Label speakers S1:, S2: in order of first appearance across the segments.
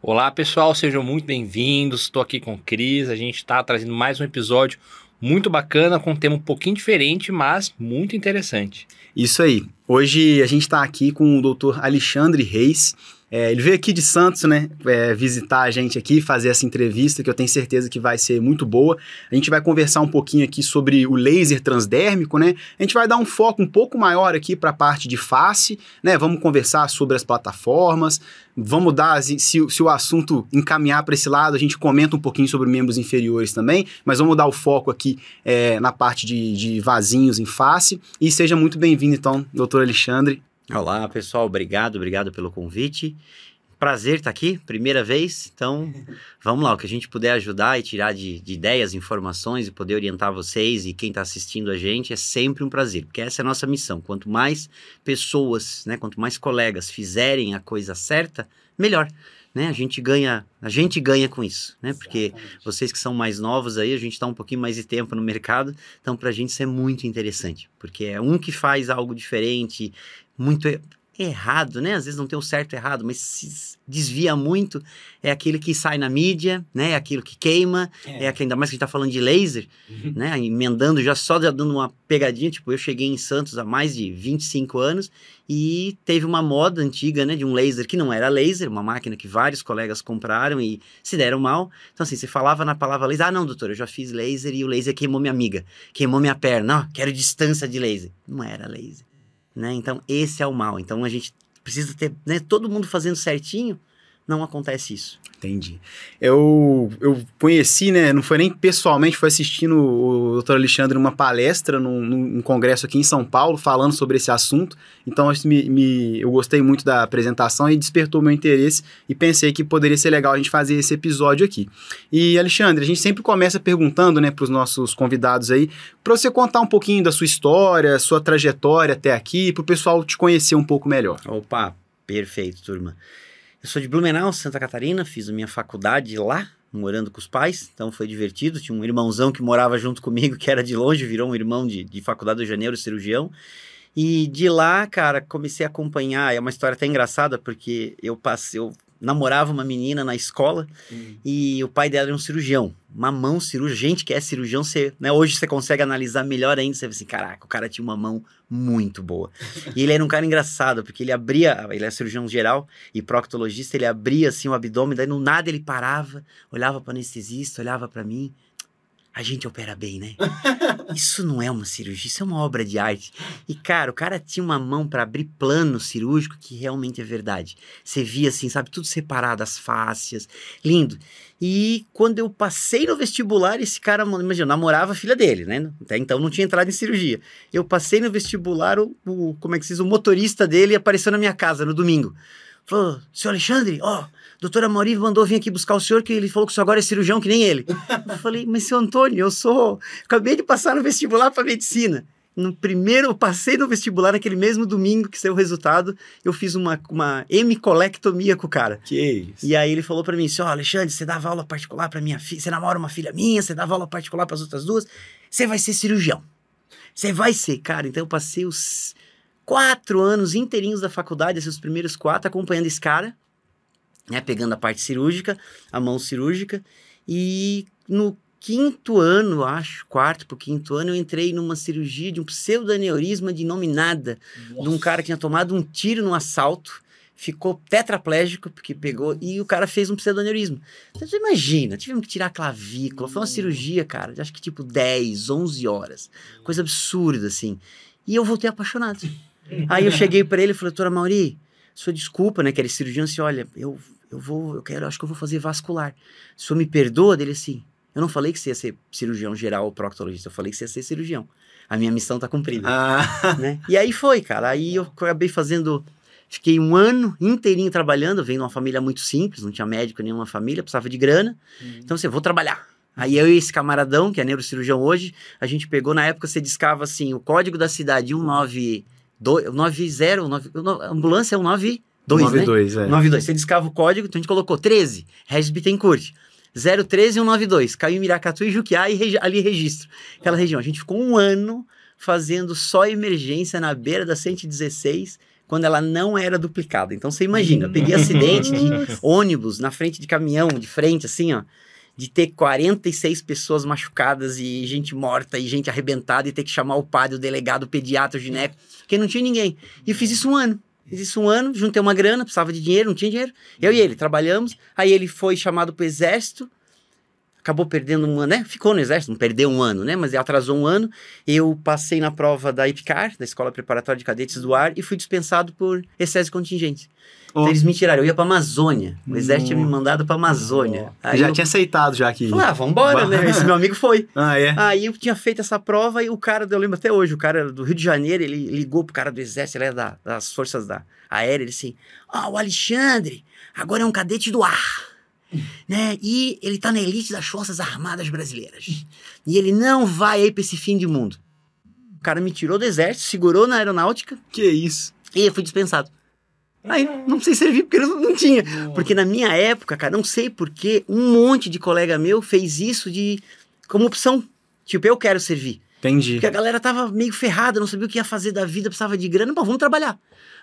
S1: Olá pessoal, sejam muito bem-vindos. Estou aqui com o Cris. A gente está trazendo mais um episódio muito bacana, com um tema um pouquinho diferente, mas muito interessante.
S2: Isso aí. Hoje a gente está aqui com o Dr. Alexandre Reis. É, ele veio aqui de Santos, né, é, visitar a gente aqui, fazer essa entrevista que eu tenho certeza que vai ser muito boa. A gente vai conversar um pouquinho aqui sobre o laser transdérmico, né? A gente vai dar um foco um pouco maior aqui para a parte de face, né? Vamos conversar sobre as plataformas, vamos dar, se, se o assunto encaminhar para esse lado, a gente comenta um pouquinho sobre membros inferiores também, mas vamos dar o foco aqui é, na parte de, de vasinhos em face. E seja muito bem-vindo, então, doutor Alexandre.
S3: Olá, pessoal. Obrigado, obrigado pelo convite. Prazer estar aqui, primeira vez. Então, vamos lá. O que a gente puder ajudar e tirar de, de ideias, informações e poder orientar vocês e quem está assistindo a gente é sempre um prazer, porque essa é a nossa missão. Quanto mais pessoas, né, quanto mais colegas fizerem a coisa certa, melhor. Né? A gente ganha, a gente ganha com isso, né? Porque vocês que são mais novos aí, a gente está um pouquinho mais de tempo no mercado, então para a gente isso é muito interessante, porque é um que faz algo diferente, muito errado, né? Às vezes não tem o certo e errado, mas se desvia muito, é aquele que sai na mídia, né? É aquilo que queima, é, é aquele, ainda mais que a gente tá falando de laser, uhum. né? Emendando já só já dando uma pegadinha, tipo, eu cheguei em Santos há mais de 25 anos e teve uma moda antiga, né? De um laser que não era laser, uma máquina que vários colegas compraram e se deram mal. Então, assim, você falava na palavra laser, ah, não, doutor, eu já fiz laser e o laser queimou minha amiga, queimou minha perna, não, quero distância de laser. Não era laser né? Então, esse é o mal. Então, a gente precisa ter né, todo mundo fazendo certinho, não acontece isso.
S2: Entendi. Eu, eu conheci, né? Não foi nem pessoalmente, foi assistindo o Dr. Alexandre numa palestra num, num, congresso aqui em São Paulo, falando sobre esse assunto. Então, isso me, me, eu gostei muito da apresentação e despertou meu interesse e pensei que poderia ser legal a gente fazer esse episódio aqui. E, Alexandre, a gente sempre começa perguntando, né, para os nossos convidados aí, para você contar um pouquinho da sua história, sua trajetória até aqui, para o pessoal te conhecer um pouco melhor.
S3: Opa, perfeito, turma. Eu sou de Blumenau, Santa Catarina, fiz a minha faculdade lá, morando com os pais, então foi divertido. Tinha um irmãozão que morava junto comigo, que era de longe, virou um irmão de, de faculdade do Janeiro, cirurgião. E de lá, cara, comecei a acompanhar. É uma história até engraçada, porque eu passei, eu namorava uma menina na escola uhum. e o pai dela era um cirurgião, uma mão cirúrgica. Gente que é cirurgião, você, né, hoje você consegue analisar melhor ainda. Você vê assim, caraca, o cara tinha uma mão muito boa. e ele era um cara engraçado, porque ele abria, ele é cirurgião geral e proctologista, ele abria assim o abdômen, daí no nada ele parava, olhava para anestesista, olhava para mim a gente opera bem, né? Isso não é uma cirurgia, isso é uma obra de arte. E, cara, o cara tinha uma mão para abrir plano cirúrgico que realmente é verdade. Você via assim, sabe, tudo separado, as fáscias, lindo. E quando eu passei no vestibular, esse cara, imagina, namorava a filha dele, né? Até então não tinha entrado em cirurgia. Eu passei no vestibular, o, o como é que se diz, o motorista dele apareceu na minha casa no domingo. Falou, seu Alexandre, ó, doutora Mauri mandou vir aqui buscar o senhor, que ele falou que o senhor agora é cirurgião que nem ele. eu falei, mas seu Antônio, eu sou. Acabei de passar no vestibular para medicina. No primeiro, eu passei no vestibular naquele mesmo domingo que saiu o resultado, eu fiz uma, uma hemicolectomia com o cara.
S2: Que isso.
S3: E aí ele falou para mim assim: ó, oh, Alexandre, você dava aula particular para minha filha, você namora uma filha minha, você dava aula particular para as outras duas, você vai ser cirurgião. Você vai ser, cara. Então eu passei os quatro anos inteirinhos da faculdade, esses primeiros quatro, acompanhando esse cara, né, pegando a parte cirúrgica, a mão cirúrgica, e no quinto ano, acho, quarto pro quinto ano, eu entrei numa cirurgia de um pseudoaneurisma de nome nada, Nossa. de um cara que tinha tomado um tiro no assalto, ficou tetraplégico, porque pegou, e o cara fez um pseudoaneurisma. Então, você imagina, tivemos que tirar a clavícula, foi uma cirurgia, cara, de acho que tipo 10, 11 horas, coisa absurda, assim. E eu voltei apaixonado. Aí eu cheguei para ele e falei, doutora Mauri, sua desculpa, né? Que era cirurgião, assim, olha, eu, eu vou, eu quero, acho que eu vou fazer vascular. O senhor me perdoa dele assim? Eu não falei que você ia ser cirurgião geral ou proctologista, eu falei que você ia ser cirurgião. A minha missão tá cumprida. Ah. Né? E aí foi, cara. Aí eu acabei fazendo. Fiquei um ano inteirinho trabalhando, venho de uma família muito simples, não tinha médico nenhuma família, precisava de grana. Uhum. Então, assim, eu vou trabalhar. Aí eu e esse camaradão, que é neurocirurgião hoje, a gente pegou, na época você discava assim, o código da cidade 19 do, 90, 9, ambulância é o 92, 92, né?
S2: É.
S3: 92. Você discava o código, então a gente colocou 13, Regis Bittencourt. 01392. Caiu em Miracatu e Juquiá e regi- ali registro. Aquela região. A gente ficou um ano fazendo só emergência na beira da 116 quando ela não era duplicada. Então você imagina, eu peguei acidente de ônibus na frente de caminhão, de frente, assim, ó. De ter 46 pessoas machucadas e gente morta e gente arrebentada e ter que chamar o padre, o delegado, o pediatra, o gineco, porque não tinha ninguém. E eu fiz isso um ano. Fiz isso um ano, juntei uma grana, precisava de dinheiro, não tinha dinheiro. Eu e ele trabalhamos. Aí ele foi chamado pro exército, acabou perdendo um ano, né? Ficou no exército, não perdeu um ano, né? Mas atrasou um ano. Eu passei na prova da IPCAR, da Escola Preparatória de Cadetes do Ar, e fui dispensado por excesso de contingente.
S2: Ó,
S3: Então eles me tiraram, eu ia pra Amazônia. O exército tinha me mandado pra Amazônia. Aí
S2: já
S3: eu
S2: tinha aceitado já que...
S3: falei, ah, vambora, né? Esse meu amigo foi.
S2: Ah, é?
S3: Aí eu tinha feito essa prova e o cara, eu lembro até hoje, o cara do Rio de Janeiro, ele ligou pro cara do exército, ele é da- das forças da aérea, ele assim, ó, o Alexandre, agora é um cadete do ar, né? E ele tá na elite das forças armadas brasileiras. E ele não vai aí pra esse fim de mundo. O cara me tirou do exército, segurou na aeronáutica
S2: Que isso?
S3: e eu fui dispensado. Aí não precisei servir porque eu não, não tinha. Porque na minha época, cara, não sei porquê, um monte de colega meu fez isso de como opção. Tipo, eu quero servir.
S2: Entendi.
S3: Porque a galera tava meio ferrada, não sabia o que ia fazer da vida, precisava de grana. Bom, vamos trabalhar.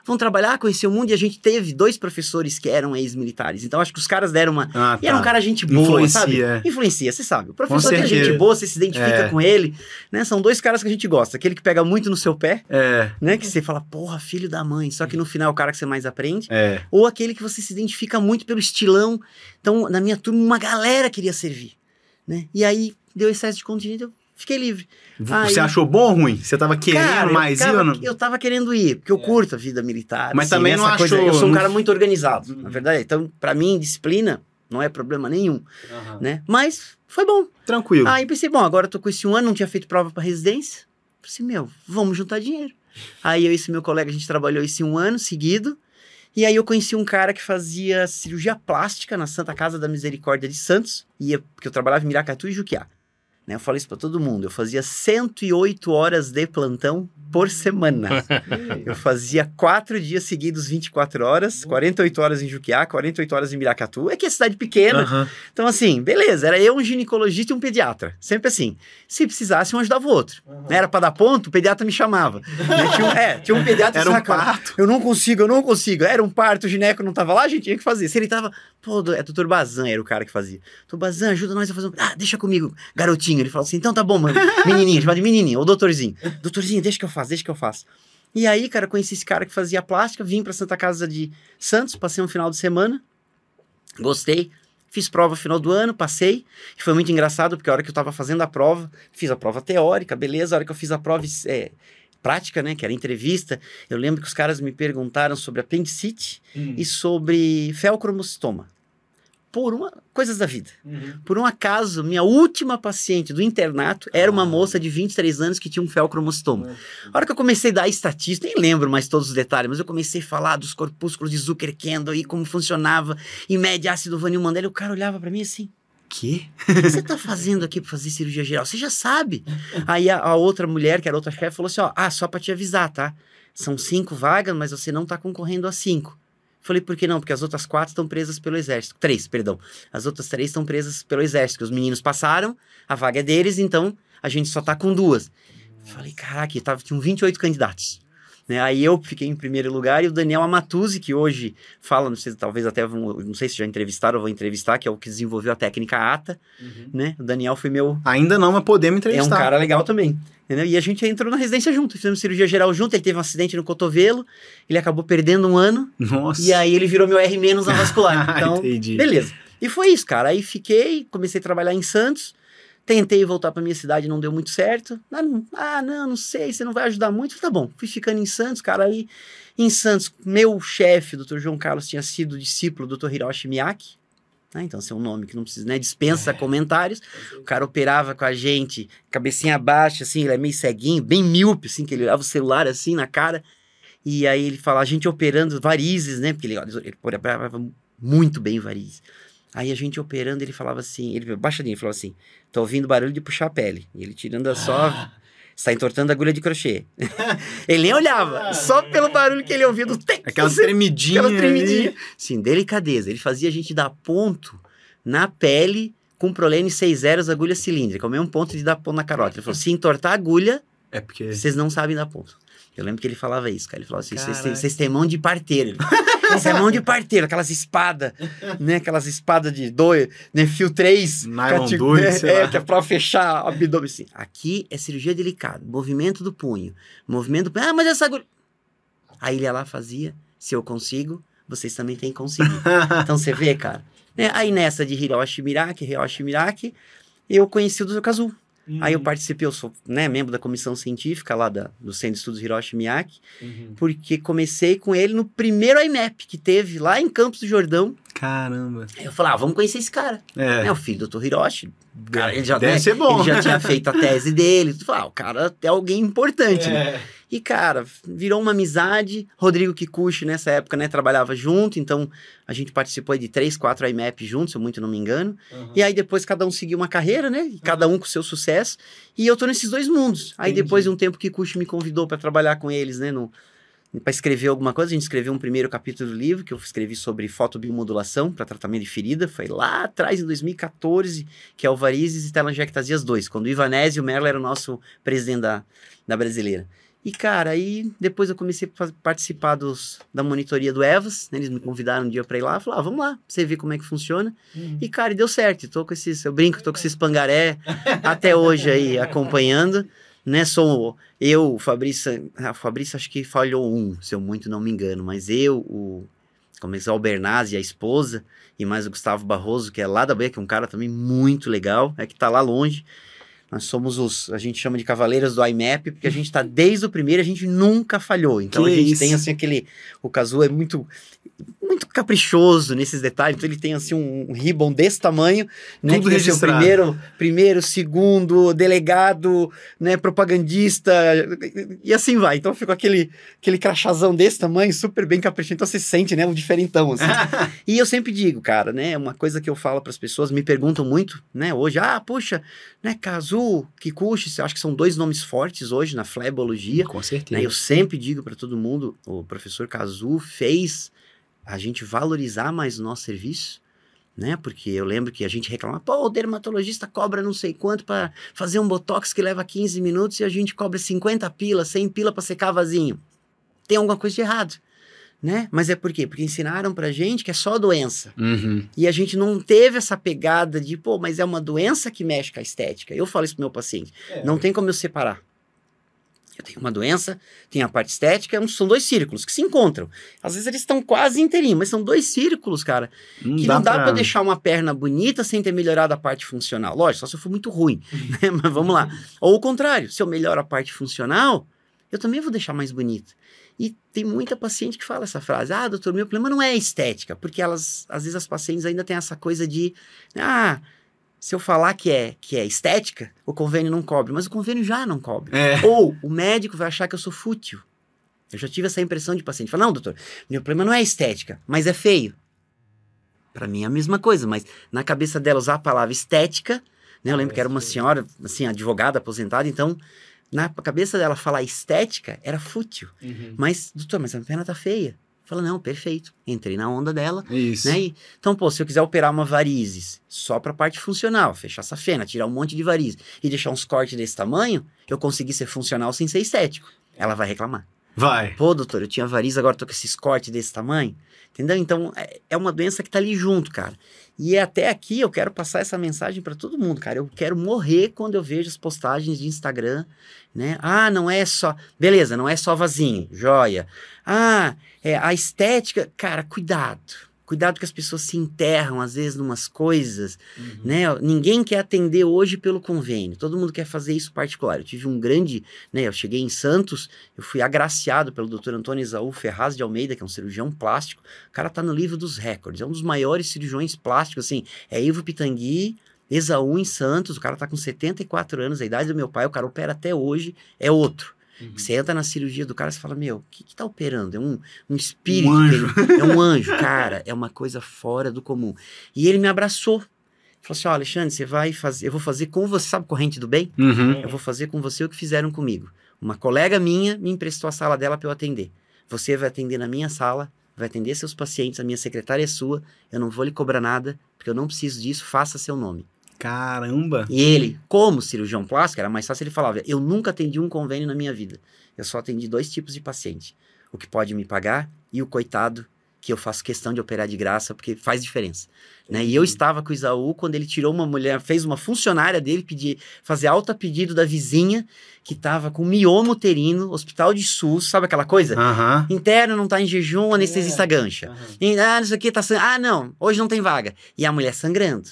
S3: Vamos trabalhar, conhecer o mundo. E a gente teve dois professores que eram ex-militares. Então acho que os caras deram uma.
S2: Ah,
S3: E era um
S2: tá.
S3: cara gente boa,
S2: Influencia,
S3: sabe?
S2: é.
S3: Influencia, você sabe. O professor que é gente boa, você se identifica
S2: É.
S3: com ele. Né? São dois caras que a gente gosta. Aquele que pega muito no seu pé,
S2: É,
S3: né? Que você fala, porra, filho da mãe. Só que no final é o cara que você mais aprende.
S2: é.
S3: Ou aquele que você se identifica muito pelo estilão. Então, na minha turma, uma galera queria servir. Né? E aí, deu excesso de contingente, eu fiquei livre.
S2: Você
S3: Aí-
S2: achou bom ou ruim? Você tava querendo
S3: Cara,
S2: mais
S3: eu,
S2: ir ou
S3: tava,
S2: não?
S3: eu tava querendo ir, porque eu curto a vida militar.
S2: Mas
S3: assim,
S2: também não
S3: coisa-
S2: achou-
S3: Eu sou um cara muito organizado, na verdade. Então, pra mim, disciplina não é problema nenhum, né? Mas foi bom.
S2: Tranquilo.
S3: Aí pensei, bom, agora eu tô com esse um ano, não tinha feito prova pra residência. Pensei, meu, vamos juntar dinheiro. Aí eu e esse meu colega, a gente trabalhou esse um ano seguido. E aí eu conheci um cara que fazia cirurgia plástica na Santa Casa da Misericórdia de Santos. Ia, porque eu trabalhava em Miracatu e Juquiá. Né, eu falei isso pra todo mundo. Eu fazia 108 horas de plantão por semana. Eu fazia quatro dias seguidos, 24 horas, 48 horas em Juquiá, 48 horas em Miracatu. É que é cidade pequena,
S2: Aham.
S3: então, assim, beleza, era eu, um ginecologista e um pediatra. Sempre assim. Se precisasse, um ajudava o outro. Era pra dar ponto, o pediatra me chamava. Né, Tinha, um, é, tinha um pediatra
S2: Era um parto.
S3: Eu não consigo, eu não consigo. Era um parto, o gineco não tava lá, a gente tinha que fazer. Se ele tava, pô, é doutor Bazan, era o cara que fazia. Doutor Bazan, ajuda nós a fazer um. Ah, deixa comigo, garotinho. Ele falou assim: então tá bom, mano. Menininha, chama de menininha, ou doutorzinho. Doutorzinho, deixa que eu faço, deixa que eu faço. E aí, cara, conheci esse cara que fazia plástica, vim pra Santa Casa de Santos, passei um final de semana, gostei. Fiz prova no final do ano, passei. E foi muito engraçado, porque a hora que eu tava fazendo a prova, fiz a prova teórica, beleza. A hora que eu fiz a prova é, prática, né, que era entrevista, eu lembro que os caras me perguntaram sobre apendicite e sobre felcromostoma. Por uma... Coisas da vida. Por um acaso, minha última paciente do internato era uma moça de 23 anos que tinha um felcromostoma. A hora que eu comecei a dar estatística, nem lembro mais todos os detalhes, mas eu comecei a falar dos corpúsculos de Zucker-Kendall e como funcionava, em média ácido Vanil Mandela, o cara olhava pra mim assim,
S2: Que?
S3: o que você tá fazendo aqui pra fazer cirurgia geral? Você já sabe. Aí a, a outra mulher, que era outra chefe, falou assim, ó, ah, só pra te avisar, tá? São cinco vagas, mas você não tá concorrendo a cinco. Falei, por que não? Porque as outras quatro estão presas pelo exército. Três, perdão. As outras três estão presas pelo exército, os meninos passaram, a vaga é deles, então a gente só tá com duas. Falei, caraca, tinham 28 candidatos. Né? Aí eu fiquei em primeiro lugar e o Daniel Amatuzzi, que hoje fala, não sei, talvez até, vão, não sei se já entrevistaram ou vou entrevistar, que é o que desenvolveu a técnica ATA, né? O Daniel foi meu
S2: Ainda não, mas podemos
S3: é
S2: entrevistar.
S3: um cara legal também. Entendeu? E a gente entrou na residência junto, fizemos cirurgia geral junto, ele teve um acidente no cotovelo, ele acabou perdendo um ano,
S2: Nossa.
S3: e aí ele virou meu R- na vascular. Então,
S2: Entendi.
S3: beleza. E foi isso, cara. Aí fiquei, comecei a trabalhar em Santos, tentei voltar pra minha cidade, não deu muito certo. Ah, não, ah, não, não sei, você não vai ajudar muito. Tá bom, fui ficando em Santos, cara. Aí em Santos, meu chefe, Dr. João Carlos, tinha sido discípulo do Dr. Hiroshi Miyake. né? Então, esse é um nome que não precisa, né? Dispensa comentários. O cara operava com a gente, cabecinha baixa, assim, ele é meio ceguinho, bem míope, assim, que ele olhava o celular assim na cara. E aí ele fala, a gente operando varizes, né? Porque ele, ele operava muito bem varizes. Aí a gente operando, ele falava assim, ele baixadinho, ele falava assim, tô ouvindo barulho de puxar a pele. E ele tirando a só, está entortando a agulha de crochê. ele nem olhava, só pelo barulho que ele ouvia do tec,
S2: Aquela tremidinha.
S3: Aquela tremidinha.
S2: ali.
S3: Sim, delicadeza. Ele fazia a gente dar ponto na pele Cumprolene 6 zeros, agulha cilíndrica, o mesmo ponto de dar ponto na carótida. Ele falou, se entortar a agulha,
S2: É porque.
S3: vocês não sabem dar ponto. Eu lembro que ele falava isso, cara. Ele falava assim: vocês têm mão de parteiro. Isso é mão de parteiro, aquelas espadas, né? Aquelas espadas de dois, né? Fio 3.
S2: Nylon dois, sei
S3: é,
S2: lá.
S3: que é pra fechar o abdômen. Assim. Aqui é cirurgia delicada. Movimento do punho. Movimento do punho. Ah, mas essa agulha. Aí ele ia lá fazia. Se eu consigo, vocês também têm que conseguir. Então você vê, cara. Né? Aí nessa de Hiroshi Miraki, Hiroshi Miraki, eu conheci o Dr. Kazu. Aí eu participei, eu sou né, membro da comissão científica lá da, do Centro de Estudos Hiroshi Miyake,
S1: Uhum.
S3: porque comecei com ele no primeiro IMAP que teve lá em Campos do Jordão.
S2: Caramba.
S3: Aí eu falei, ah, vamos conhecer esse cara.
S2: É.
S3: É, o filho do Dr. Hiroshi. Cara, ele já,
S2: Deve
S3: né,
S2: ser bom.
S3: Ele já tinha feito a tese dele. Tu fala, ah, o cara é alguém importante, né? E, cara, virou uma amizade. Rodrigo Kikuchi, nessa época, né, trabalhava junto, então a gente participou de três, quatro IMAP juntos, se eu muito não me engano.
S1: Uhum.
S3: E aí depois cada um seguiu uma carreira, né? Cada um com seu sucesso. E eu tô nesses dois mundos. Aí
S1: Entendi.
S3: depois de um tempo que Kikuchi me convidou para trabalhar com eles, né? No, para escrever alguma coisa, a gente escreveu um primeiro capítulo do livro que eu escrevi sobre fotobiomodulação para tratamento de ferida. Foi lá atrás, em 2014, que é o Varizes e Telangiectasias 2, quando o Ivanese e o Merlo era o nosso presidente da, da brasileira. E, cara, aí depois eu comecei a participar dos, da monitoria do EVAS, né? Eles me convidaram um dia para ir lá, falaram, ah, vamos lá, pra você ver como é que funciona.
S1: Uhum.
S3: E, cara, e deu certo. Tô com esses, eu brinco, tô com esses pangaré até hoje aí acompanhando. Né, sou eu, o Fabrício, ah, o Fabrício acho que falhou um, se eu muito não me engano, mas eu, o começou o Albernaz e a esposa, e mais o Gustavo Barroso, que é lá da Bahia, que é um cara também muito legal, é que tá lá longe. Nós somos os, a gente chama de cavaleiros do IMAP, porque a gente tá desde o primeiro, a gente nunca falhou. Então
S2: Que
S3: a gente
S2: isso.
S3: tem assim aquele, o Kazu é muito muito caprichoso nesses detalhes, então ele tem assim um, um ribbon desse tamanho, né,
S2: Tudo
S3: que o
S2: registrado.
S3: primeiro, primeiro, segundo, delegado, né, propagandista, e assim vai. Então fica aquele, aquele crachazão desse tamanho, super bem caprichado, então você sente, né, o diferentão, assim. e eu sempre digo, cara, né, uma coisa que eu falo para as pessoas, me perguntam muito, né, hoje, ah, puxa, né, Kazu, Kikuchi, eu acho que são dois nomes fortes hoje na flebologia,
S2: Com
S3: né,
S2: certeza.
S3: eu sempre digo para todo mundo, o professor Kazu fez a gente valorizar mais o nosso serviço, né? Porque eu lembro que a gente reclama, pô, o dermatologista cobra não sei quanto para fazer um botox que leva 15 minutos e a gente cobra 50 pila, 100 pila para secar vasinho. Tem alguma coisa de errado, né? Mas é por quê? Porque ensinaram pra gente que é só doença.
S2: Uhum.
S3: E a gente não teve essa pegada de, pô, mas é uma doença que mexe com a estética. Eu falo isso pro meu paciente.
S1: É.
S3: Não tem como eu separar. Eu tenho uma doença, tem a parte estética, um- são dois círculos que se encontram. Às vezes eles estão quase inteirinhos, mas são dois círculos, cara, que não dá pra deixar uma perna bonita sem ter melhorado a parte funcional. Lógico, só se eu for muito ruim, né? Mas vamos lá. Ou o contrário, se eu melhoro a parte funcional, eu também vou deixar mais bonita. E tem muita paciente que fala essa frase: ah, doutor, meu problema não é a estética, porque elas, às vezes as pacientes ainda têm essa coisa de, ah, se eu falar que é, que é estética, o convênio não cobre, mas o convênio já não cobre.
S2: É.
S3: Ou o médico vai achar que eu sou fútil. Eu já tive essa impressão de paciente. Fala, não, doutor, meu problema não é estética, mas é feio. Pra mim é a mesma coisa, mas na cabeça dela usar a palavra estética, né? Eu lembro que era uma senhora, assim, advogada, aposentada, então na cabeça dela falar estética era fútil.
S1: Uhum.
S3: Mas, doutor, mas a perna tá feia. Fala, não, perfeito. Entrei na onda dela,
S2: Isso.
S3: né? E- então, pô, se eu quiser operar uma varizes só pra parte funcional, fechar essa fena, tirar um monte de varizes e deixar uns cortes desse tamanho, eu consegui ser funcional sem ser estético. Ela vai reclamar.
S2: Vai.
S3: Pô, doutor, eu tinha variz, agora tô com esses cortes desse tamanho. Entendeu? Então, é, é uma doença que tá ali junto, cara. E até aqui eu quero passar essa mensagem pra todo mundo, cara. Eu quero morrer quando eu vejo as postagens de Instagram, né? Ah, não é só. Beleza, não é só vasinho, joia. Ah, é a estética. Cara, cuidado. Cuidado que as pessoas se enterram, às vezes, numas coisas,
S1: Uhum.
S3: né? Ninguém quer atender hoje pelo convênio. Todo mundo quer fazer isso particular. Eu tive um grande, né? Eu cheguei em Santos, eu fui agraciado pelo Dr. Antônio Isaú Ferraz de Almeida, que é um cirurgião plástico. O cara tá no livro dos recordes, é um dos maiores cirurgiões plásticos, assim. É Ivo Pitangui, Esaú em Santos, o cara tá com 74 anos, a idade do meu pai, o cara opera até hoje, é outro.
S1: Uhum.
S3: Você entra na cirurgia do cara e fala, meu, o que, que tá operando? É um, um espírito.
S2: Um anjo.
S3: ele- é um anjo, cara. É uma coisa fora do comum. E ele me abraçou. Falou assim, ó, Alexandre, você vai fazer, eu vou fazer com você, sabe corrente do bem?
S2: Uhum.
S3: Eu vou fazer com você o que fizeram comigo. Uma colega minha me emprestou a sala dela para eu atender. Você vai atender na minha sala, vai atender seus pacientes, a minha secretária é sua, eu não vou lhe cobrar nada, porque eu não preciso disso, faça seu nome.
S2: Caramba!
S3: E ele, como cirurgião plástico, era mais fácil, ele falava: Eu nunca atendi um convênio na minha vida. Eu só atendi dois tipos de paciente: o que pode me pagar e o coitado que eu faço questão de operar de graça, porque faz diferença. Né? E eu estava com o Isaú quando ele tirou uma mulher, fez uma funcionária dele pedir, fazer alta pedido da vizinha que estava com mioma uterino, hospital de SUS, sabe aquela coisa? Interno, não tá em jejum, anestesista gancha.
S2: Aham.
S3: E, ah, isso aqui tá sangrando. Ah, não, hoje não tem vaga. E a mulher sangrando.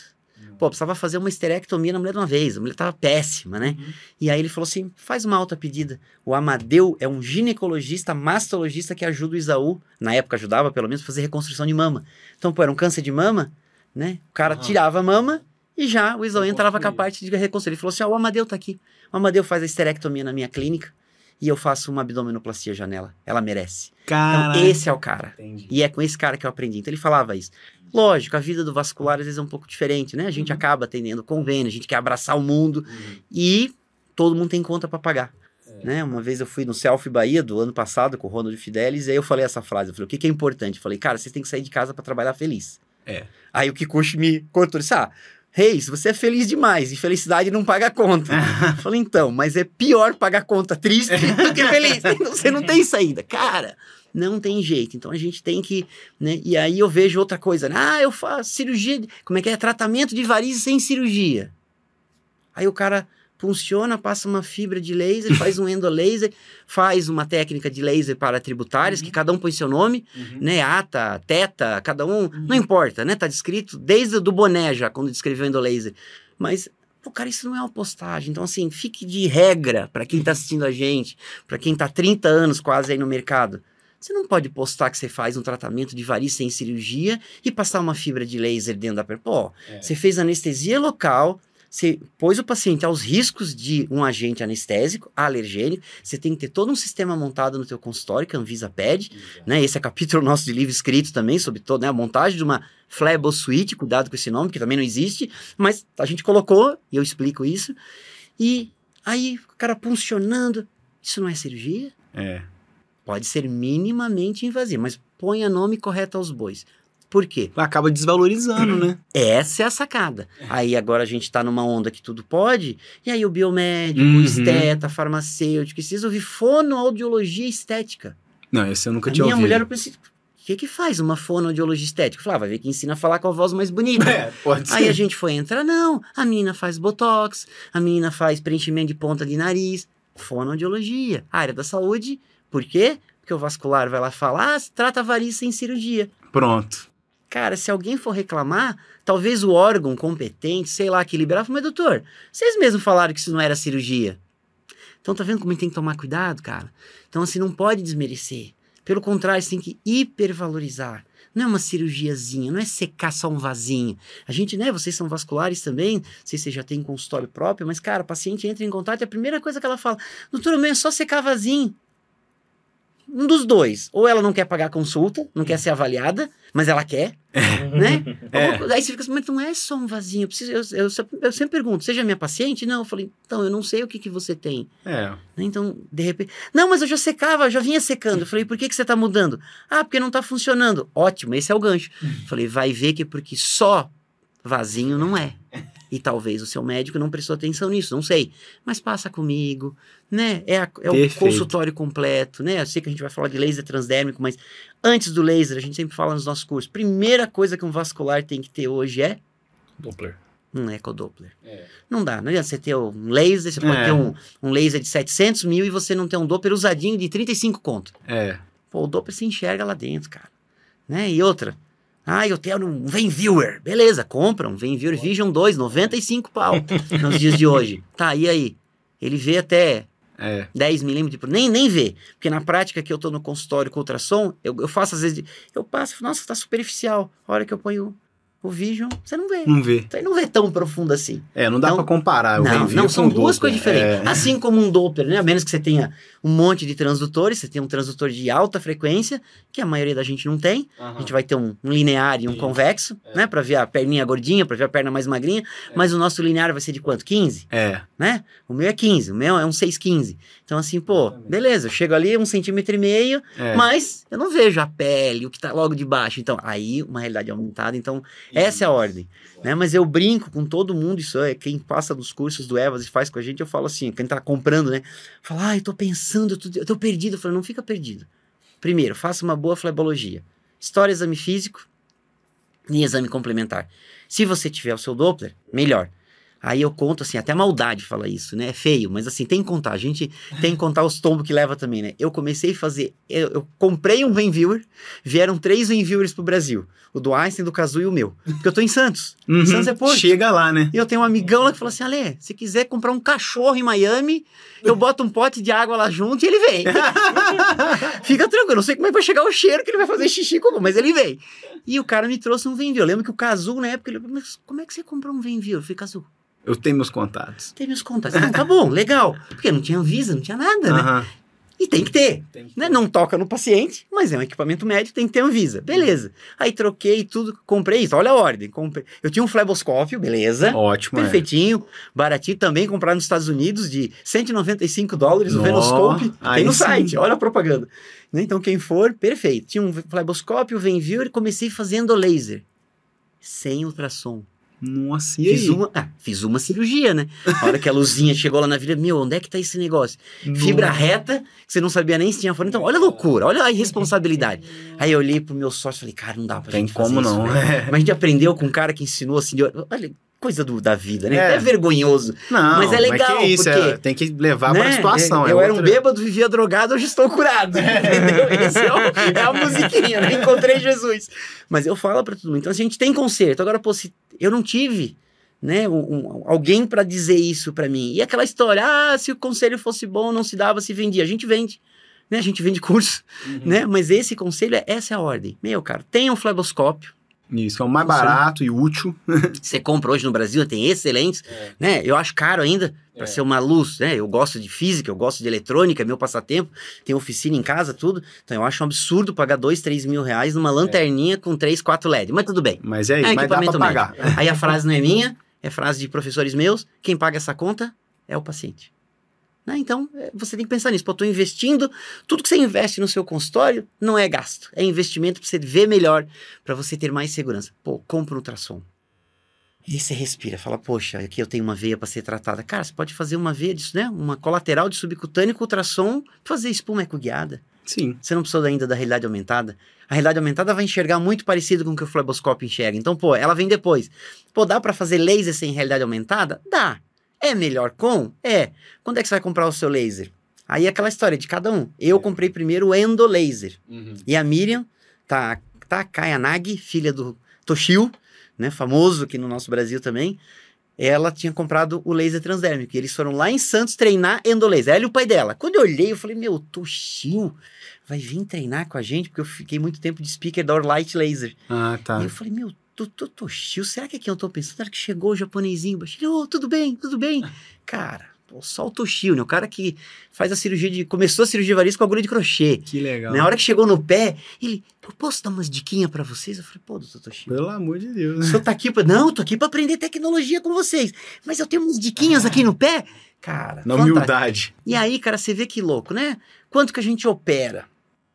S3: Pô, precisava fazer uma esterectomia na mulher de uma vez. A mulher tava péssima, né?
S2: Uhum.
S3: E aí ele falou assim: faz uma alta pedida. O Amadeu é um ginecologista, mastologista que ajuda o Isaú, na época ajudava pelo menos, a fazer reconstrução de mama. Então, pô, era um câncer de mama, né? O cara
S2: Aham.
S3: tirava a mama e já o Isaú entrava com a parte de reconstruir. Ele falou assim: ó, o Amadeu tá aqui. O Amadeu faz a esterectomia na minha clínica e eu faço uma abdominoplastia janela. Ela merece.
S2: Caraca.
S3: Então, esse é o cara.
S2: Entendi.
S3: E é com esse cara que eu aprendi. Então ele falava isso. Lógico, a vida do vascular às vezes é um pouco diferente, né? A gente
S2: Uhum.
S3: acaba atendendo convênio, a gente quer abraçar o mundo
S2: Uhum.
S3: e todo mundo tem conta para pagar.
S2: É.
S3: Né? Uma vez eu fui no Selfie Bahia do ano passado com o Ronald Fidelis e aí eu falei essa frase. Eu falei, o que, que é importante? Eu falei, cara, vocês têm que sair de casa para trabalhar feliz.
S2: É.
S3: Aí o Kikuchi me cortou. Disse, ah, Reis, você é feliz demais e felicidade não paga conta. Eu falei, então, mas é pior pagar conta triste do que feliz. Você não tem saída. Cara, não tem jeito. Então a gente tem que. Né? E aí eu vejo outra coisa. né? Ah, eu faço cirurgia. Como é que é? Tratamento de varizes sem cirurgia. Aí o cara funciona, passa uma fibra de laser, faz um endolaser, faz uma técnica de laser para tributárias, que cada um põe seu nome,
S2: Uhum.
S3: né? Ata, teta, cada um, não importa, né? Tá descrito desde do boné já, quando descreveu endolaser. Mas, pô, cara, isso não é uma postagem. Então, assim, fique de regra para quem tá assistindo a gente, para quem tá 30 anos quase aí no mercado. Você não pode postar que você faz um tratamento de variz sem cirurgia e passar uma fibra de laser dentro da perna. Pô,
S2: É.
S3: você fez anestesia local, você pôs o paciente aos riscos de um agente anestésico, alergênico, você tem que ter todo um sistema montado no teu consultório, que a Anvisa pede, né? Esse é capítulo nosso de livro escrito também sobre toda né, a montagem de uma Flebo Suite, cuidado com esse nome, que também não existe, mas a gente colocou, e eu explico isso, e aí o cara funcionando, isso não é cirurgia?
S2: É.
S3: Pode ser minimamente invasivo, mas ponha nome correto aos bois. Por quê?
S2: Acaba desvalorizando, né?
S3: Essa é a sacada. Aí agora a gente tá numa onda que tudo pode, e aí o biomédico,
S2: Uhum.
S3: o esteta, farmacêutico, precisa ouvir fonoaudiologia estética.
S2: Não, esse eu nunca
S3: a
S2: tinha
S3: minha
S2: ouvido.
S3: mulher, eu pensei, o que que faz uma fonoaudiologia estética? Eu falei, ah, vai ver que ensina a falar com a voz mais bonita.
S2: É, pode ser.
S3: Aí a gente foi entrar, não, a menina faz botox, a menina faz preenchimento de ponta de nariz, fonoaudiologia, área da saúde, por quê? Porque o vascular vai lá falar, ah, trata variz sem cirurgia.
S2: Pronto.
S3: Cara, se alguém for reclamar, talvez o órgão competente, sei lá, que liberar, fala, mas doutor, vocês mesmos falaram que isso não era cirurgia. Então tá vendo como a gente tem que tomar cuidado, cara? Então assim, não pode desmerecer. Pelo contrário, você tem que hipervalorizar. Não é uma cirurgiazinha, não é secar só um vasinho. A gente, né, vocês são vasculares também, não sei se você já tem consultório próprio, mas cara, a paciente entra em contato e a primeira coisa que ela fala, doutor, o meu é só secar vasinho. Um dos dois. Ou ela não quer pagar a consulta, não quer ser avaliada, mas ela quer, né?
S2: É.
S3: Aí você fica assim, mas não é só um vasinho. Eu, preciso, eu, eu, sempre- eu sempre pergunto, seja minha paciente? Não, eu falei, então, eu não sei o que, que você tem.
S2: É.
S3: Né? Então, de repente, não, mas eu já secava, eu já vinha secando. Eu falei, por que, que você tá mudando? Ah, porque não tá funcionando. Ótimo, esse é o gancho. Eu falei, vai ver que porque só vasinho não é. E talvez o seu médico não prestou atenção nisso, não sei. Mas passa comigo, né? É, a- é o consultório completo, né? Eu sei que a gente vai falar de laser transdérmico, mas antes do laser, a gente sempre fala nos nossos cursos. Primeira coisa que um vascular tem que ter hoje é
S1: Doppler.
S3: um ecodoppler.
S2: É.
S3: Não dá, não adianta você ter um laser, você pode
S2: É.
S3: ter um, um laser de 700 mil e você não ter um Doppler usadinho de 35 conto.
S2: É.
S3: Pô, o Doppler se enxerga lá dentro, cara. Né? E outra, ah, eu tenho um Venviewer. Beleza, compra um Venviewer Vision 2, 95 pau nos dias de hoje. Tá, e aí? Ele vê até
S2: É.
S3: 10 milímetros, por- nem, nem vê. Porque na prática que eu tô no consultório com ultrassom, eu, eu faço às vezes, eu passo, nossa, tá superficial. A hora que eu ponho o Vision, você não vê.
S2: Não vê.
S3: Então ele não vê tão profundo assim.
S2: É, não dá
S3: Não-
S2: pra comparar. o
S3: Não, não, são duas
S2: Doppler.
S3: coisas diferentes.
S2: É.
S3: Assim como um Doppler, né? A menos que você tenha um monte de transdutores, você tem um transdutor de alta frequência, que a maioria da gente não tem. A gente vai ter um, um linear e um
S2: Isso.
S3: convexo,
S2: É.
S3: né? Pra ver a perninha gordinha, pra ver a perna mais magrinha. Mas o nosso linear vai ser de quanto? 15?
S2: É.
S3: Né? O meu é 15, o meu é um 615. Então, assim, pô, beleza, eu chego ali um centímetro e meio,
S2: É.
S3: mas eu não vejo a pele, o que tá logo de baixo. Então, aí uma realidade aumentada. Então, Essa é a ordem. Né? Mas eu brinco com todo mundo, isso é quem passa dos cursos do Evas e faz com a gente, eu falo assim, quem tá comprando, né? Fala, ah, eu tô pensando, eu tô, eu tô perdido. Eu falo, não fica perdido. Primeiro, faça uma boa flebologia. História, exame físico e exame complementar. Se você tiver o seu Doppler, melhor. Aí eu conto assim, até maldade fala isso, né? É feio, mas assim, tem que contar. A gente tem que contar os tombos que leva também, né? Eu comecei a fazer. Eu, eu comprei um Venviewer, vieram três Venviewers pro Brasil: o do Einstein, do Cazu e o meu. Porque eu tô em Santos.
S2: Uhum,
S3: Santos é Porto.
S2: Chega lá, né?
S3: E eu tenho um amigão lá que falou assim: Ale, se quiser comprar um cachorro em Miami, eu boto um pote de água lá junto e ele vem. Fica tranquilo, não sei como é que vai chegar o cheiro que ele vai fazer xixi, mas ele vem. E o cara me trouxe um Venviewer. Eu lembro que o Cazu, na época, ele falou: Mas como é que você comprou um Venviewer? Eu falei, Cazu.
S2: Eu tenho meus contatos.
S3: Tem meus contatos. Não, tá bom, legal. Porque não tinha Visa, não tinha nada, né? E tem que ter.
S2: Tem que
S3: Né? Não toca no paciente, mas é um equipamento médico, tem que ter Anvisa. Beleza. Aí troquei tudo, comprei isso. Olha a ordem. Comprei. Eu tinha um fleboscópio, beleza.
S2: Ótimo, é.
S3: Perfeitinho, baratinho também, comprar nos Estados Unidos de 195 dólares o
S2: Nó,
S3: Venoscope. Tem no
S2: sim.
S3: site, olha a propaganda. Né? Então, quem for, perfeito. Tinha um fleboscópio, Venviewer e comecei fazendo laser. Sem ultrassom.
S2: Nossa, e
S3: Fiz
S2: aí?
S3: uma, ah, fiz uma cirurgia, né? A hora que a luzinha chegou lá na vida, meu, onde é que tá esse negócio? Fibra reta, que você não sabia nem se tinha fora. Então, olha a loucura, olha a irresponsabilidade. Aí eu olhei pro meu sócio e falei, cara, não dá pra
S2: Tem
S3: gente fazer
S2: como
S3: isso,
S2: não.
S3: velho. Mas a gente aprendeu com um cara que ensinou assim, de- olha, coisa do, da vida, né?
S2: É.
S3: É vergonhoso.
S2: Não,
S3: Mas é legal,
S2: que isso,
S3: porque-
S2: é, tem que levar pra
S3: né?
S2: situação.
S3: Eu,
S2: é
S3: era um
S2: outra-
S3: bêbado, vivia drogado, hoje estou curado. Entendeu? Esse é, é a musiquinha, né? Encontrei Jesus. Mas eu falo pra todo mundo. Então, a gente tem conserto. Agora, pô, se eu não tive né, um- um- alguém pra dizer isso pra mim. E aquela história, ah, se o conselho fosse bom, não se dava, se vendia. A gente vende. Né? A gente vende curso,
S2: Uhum.
S3: né? Mas esse conselho, é essa é a ordem. Meu, cara, tenha um fleboscópio.
S2: Isso, é o mais barato e útil.
S3: Você compra hoje no Brasil, tem excelentes, né? Eu acho caro ainda para
S1: É.
S3: ser uma luz, né? Eu gosto de física, eu gosto de eletrônica, é meu passatempo, tem oficina em casa, tudo. Então eu acho um absurdo pagar dois, três mil reais numa lanterninha com três, quatro LED. Mas tudo bem.
S2: Mas é,
S3: É
S2: mas dá pra pagar.
S3: Aí a frase não é minha, é frase de professores meus. Quem paga essa conta é o paciente. Né? Então, é, você tem que pensar nisso. Pô, eu tô investindo, tudo que você investe no seu consultório não é gasto. É investimento para você ver melhor, para você ter mais segurança. Pô, compra um ultrassom. E aí você respira, fala, poxa, aqui eu tenho uma veia para ser tratada. Cara, você pode fazer uma veia disso, né? Uma colateral de subcutâneo com ultrassom, fazer espuma ecoguiada.
S2: Sim.
S3: Você não precisa ainda da realidade aumentada. A realidade aumentada vai enxergar muito parecido com o que o fleboscópio enxerga. Então, pô, ela vem depois. Pô, dá para fazer laser sem realidade aumentada? Dá. É melhor com? É. Quando é que você vai comprar o seu laser? Aí é aquela história de cada um. Eu comprei primeiro o endolaser.
S1: Uhum.
S3: E a Miriam, tá, tá Kayanagi, filha do Toshio, né, famoso aqui no nosso Brasil também, ela tinha comprado o laser transdérmico. E eles foram lá em Santos treinar endolaser. Ela e o pai dela. Quando eu olhei, eu falei, meu, Toshio vai vir treinar com a gente, porque eu fiquei muito tempo de speaker da Orlight Laser.
S2: Ah, tá.
S3: E eu falei, meu, Toshio, será que é quem eu tô pensando? Hora que chegou o japonesinho, oh, tudo bem, tudo bem. Cara, pô, só o Toshio, né? O cara que faz a cirurgia de... Começou a cirurgia de variz com agulha de crochê.
S2: Que legal.
S3: Na hora que chegou no pé, ele, eu posso dar umas diquinhas pra vocês? Eu falei, pô, doutor Toshio,
S2: Pelo amor de Deus.
S3: o
S2: né?
S3: senhor tá aqui pra... Não, tô aqui pra aprender tecnologia com vocês. Mas eu tenho umas diquinhas aqui no pé. Cara,
S2: Na
S3: fantástico.
S2: humildade.
S3: E aí, cara, você vê que louco, né? Quanto que a gente opera,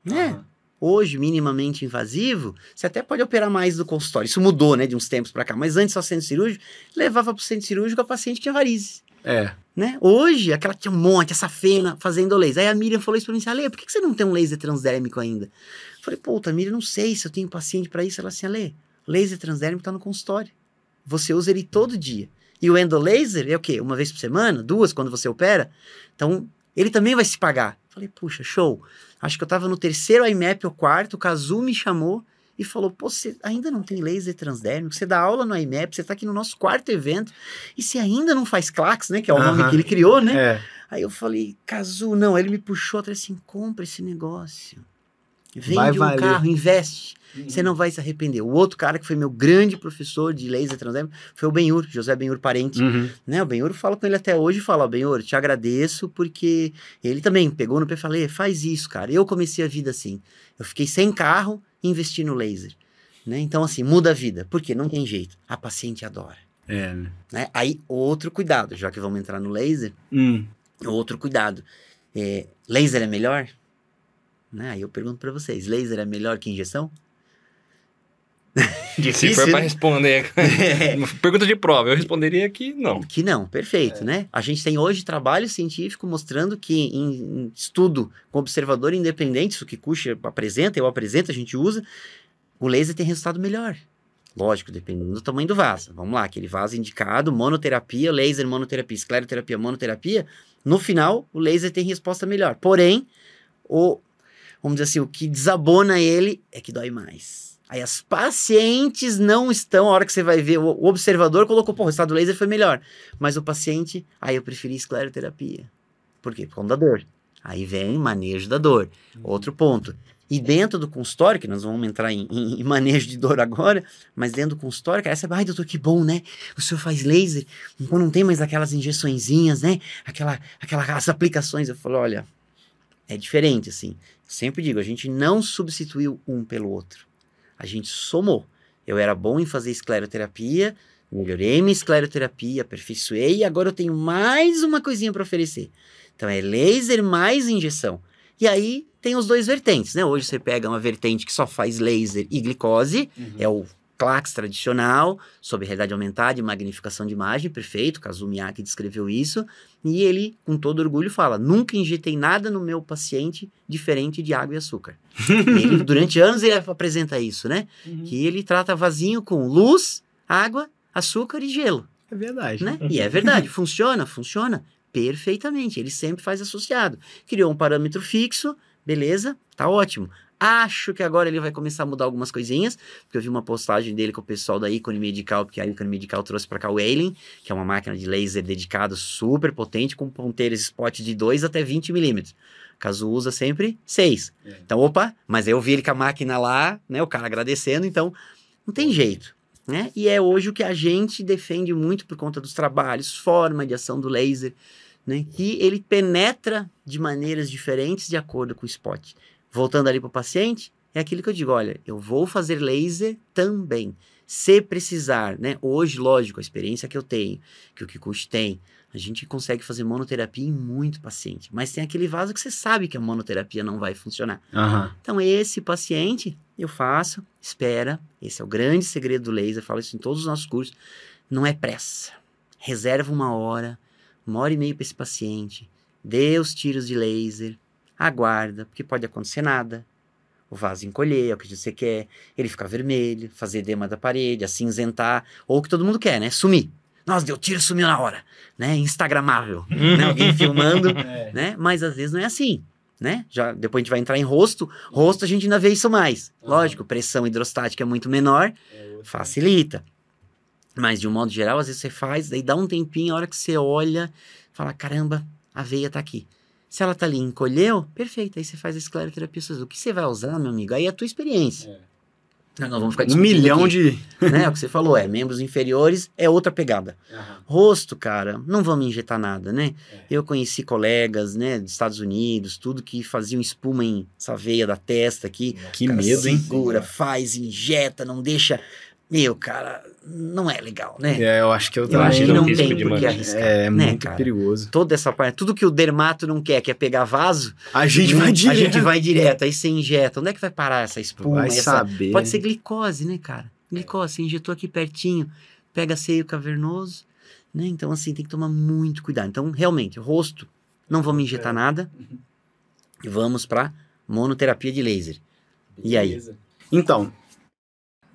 S3: né?
S1: Aham.
S3: Hoje, minimamente invasivo, você até pode operar mais do consultório. Isso mudou, né, de uns tempos pra cá. Mas antes, só centro cirúrgico, levava pro centro cirúrgico a paciente que tinha varizes.
S2: É.
S3: Né? Hoje, aquela tinha um monte, essa fena fazendo laser. Aí a Miriam falou isso pra mim assim, Ale, por que que você não tem um laser transdérmico ainda? Eu falei, puta, Miriam, não sei se eu tenho paciente pra isso. Ela assim, Ale, laser transdérmico tá no consultório. Você usa ele todo dia. E o endolaser é o quê? Uma vez por semana? Duas, quando você opera? Então, ele também vai se pagar. Eu falei, puxa, show. Acho que eu tava no terceiro IMAP ou quarto, o Kazu me chamou e falou, pô, você ainda não tem laser transdérmico? Você dá aula no IMAP, você tá aqui no nosso quarto evento, e você ainda não faz claques, né? Que é o nome
S2: Aham.
S3: que ele criou, né?
S2: É.
S3: Aí eu falei, Cazu, não. Ele me puxou atrás assim: compra esse negócio. Vende
S2: Vai
S3: um
S2: valer.
S3: carro, investe.
S1: Uhum.
S3: Você não vai se arrepender. O outro cara que foi meu grande professor de laser transdérmico foi o Benhur, José Benhur Parente.
S2: Uhum.
S3: Né? O Benhur fala com ele até hoje e fala: "Ó, Benhur, te agradeço porque ele também pegou no pé e falei: faz isso, cara. Eu comecei a vida assim. Eu fiquei sem carro e investi no laser. Né? Então, assim, muda a vida. Por quê? Não tem jeito. A paciente adora.
S2: É, né?
S3: Né? Aí, outro cuidado, já que vamos entrar no laser.
S2: Hum.
S3: Outro cuidado. É, laser é melhor? Né? Aí eu pergunto pra vocês: laser é melhor que injeção?
S1: Se for
S3: né?
S1: para responder. Pergunta de prova, eu responderia que não.
S3: Que não, perfeito, né? A gente tem hoje trabalho científico mostrando que em, estudo com observador independente, isso que Kucher apresenta, eu apresento, a gente usa, o laser tem resultado melhor. Lógico, dependendo do tamanho do vaso. Vamos lá, aquele vaso indicado, monoterapia, laser monoterapia, escleroterapia, monoterapia. No final, o laser tem resposta melhor. Porém, o, vamos dizer assim, o que desabona ele é que dói mais. Aí as pacientes não estão, a hora que você vai ver, o observador colocou, pô, o resultado do laser foi melhor. Mas o paciente, aí eu preferi escleroterapia. Por quê? Por conta da dor. Aí vem manejo da dor. Outro ponto. E dentro do consultório, que nós vamos entrar em, em, em, manejo de dor agora, mas dentro do consultório, cara, você vai, ai, doutor, que bom, né? O senhor faz laser, então não tem mais aquelas injeçõezinhas, né? Aquela, aquelas aplicações. Eu falo, olha, é diferente, assim. Sempre digo, a gente não substituiu um pelo outro. A gente somou. Eu era bom em fazer escleroterapia, melhorei minha escleroterapia, aperfeiçoei, e agora eu tenho mais uma coisinha para oferecer. Então é laser mais injeção. E aí tem os dois vertentes, né? Hoje você pega uma vertente que só faz laser e glicose, uhum. é o CLAX tradicional, sobre realidade aumentada e magnificação de imagem, perfeito, Kazumi descreveu isso, e ele, com todo orgulho, fala, nunca injetei nada no meu paciente diferente de água e açúcar. ele, durante anos ele apresenta isso, né? Uhum. Que ele trata vasinho com luz, água, açúcar e gelo.
S2: É verdade.
S3: Né? E é verdade, funciona, funciona perfeitamente, ele sempre faz associado. Criou um parâmetro fixo, beleza, tá ótimo. Acho que agora ele vai começar a mudar algumas coisinhas, porque eu vi uma postagem dele com o pessoal da Icone Medical, porque a Icone Medical trouxe para cá o Alien, que é uma máquina de laser dedicado super potente, com ponteiros spot de 2 até 20 milímetros. Caso usa sempre 6. É. Então, opa, mas eu vi ele com a máquina lá, né, o cara agradecendo, então não tem jeito. Né? E é hoje o que a gente defende muito por conta dos trabalhos, forma de ação do laser, né? que ele penetra de maneiras diferentes de acordo com o spot. Voltando ali para o paciente, é aquilo que eu digo: olha, eu vou fazer laser também. Se precisar, né? Hoje, lógico, a experiência que eu tenho, que o Kikuchi tem, a gente consegue fazer monoterapia em muito paciente. Mas tem aquele vaso que você sabe que a monoterapia não vai funcionar.
S2: Uhum.
S3: Então, esse paciente, eu faço, espera. Esse é o grande segredo do laser, eu falo isso em todos os nossos cursos. Não é pressa. Reserva uma hora, uma hora e meia para esse paciente. Dê os tiros de laser aguarda, porque pode acontecer nada. O vaso encolher, é o que você quer, ele ficar vermelho, fazer edema da parede, acinzentar, ou o que todo mundo quer, né? Sumir. Nossa, deu tiro, sumiu na hora, né? Instagramável, né? Alguém filmando, é. né? Mas às vezes não é assim, né? Já, depois a gente vai entrar em rosto, rosto a gente ainda vê isso mais. Uhum. Lógico, pressão hidrostática é muito menor, é facilita. Mas de um modo geral, às vezes você faz, daí dá um tempinho, a hora que você olha, fala, caramba, a veia tá aqui. Se ela tá ali encolheu, perfeito. Aí você faz a escleroterapia. O que você vai usar, meu amigo? Aí é a tua experiência. É. Nós vamos ficar
S2: um milhão aqui,
S3: de. né? É o que você falou, é. Membros inferiores é outra pegada. Uhum. Rosto, cara, não vamos injetar nada, né? É. Eu conheci colegas, né, dos Estados Unidos, tudo que faziam espuma em essa veia da testa aqui.
S2: Que medo, hein?
S3: Segura, faz, injeta, não deixa meu, cara, não é legal, né?
S2: É, eu acho que eu,
S3: eu acho que não tem por que arriscar.
S2: É,
S3: né,
S2: muito
S3: cara?
S2: perigoso.
S3: Toda essa parte, tudo que o dermato não quer, que é pegar vaso,
S2: a gente vai direto.
S3: A gente vai direto, aí você injeta. Onde é que vai parar essa espuma?
S2: Vai
S3: essa...
S2: saber.
S3: Pode ser glicose, né, cara? Glicose, você injetou aqui pertinho, pega seio cavernoso, né? Então, assim, tem que tomar muito cuidado. Então, realmente, rosto, não vamos injetar nada. E vamos para monoterapia de laser. E aí?
S2: Então,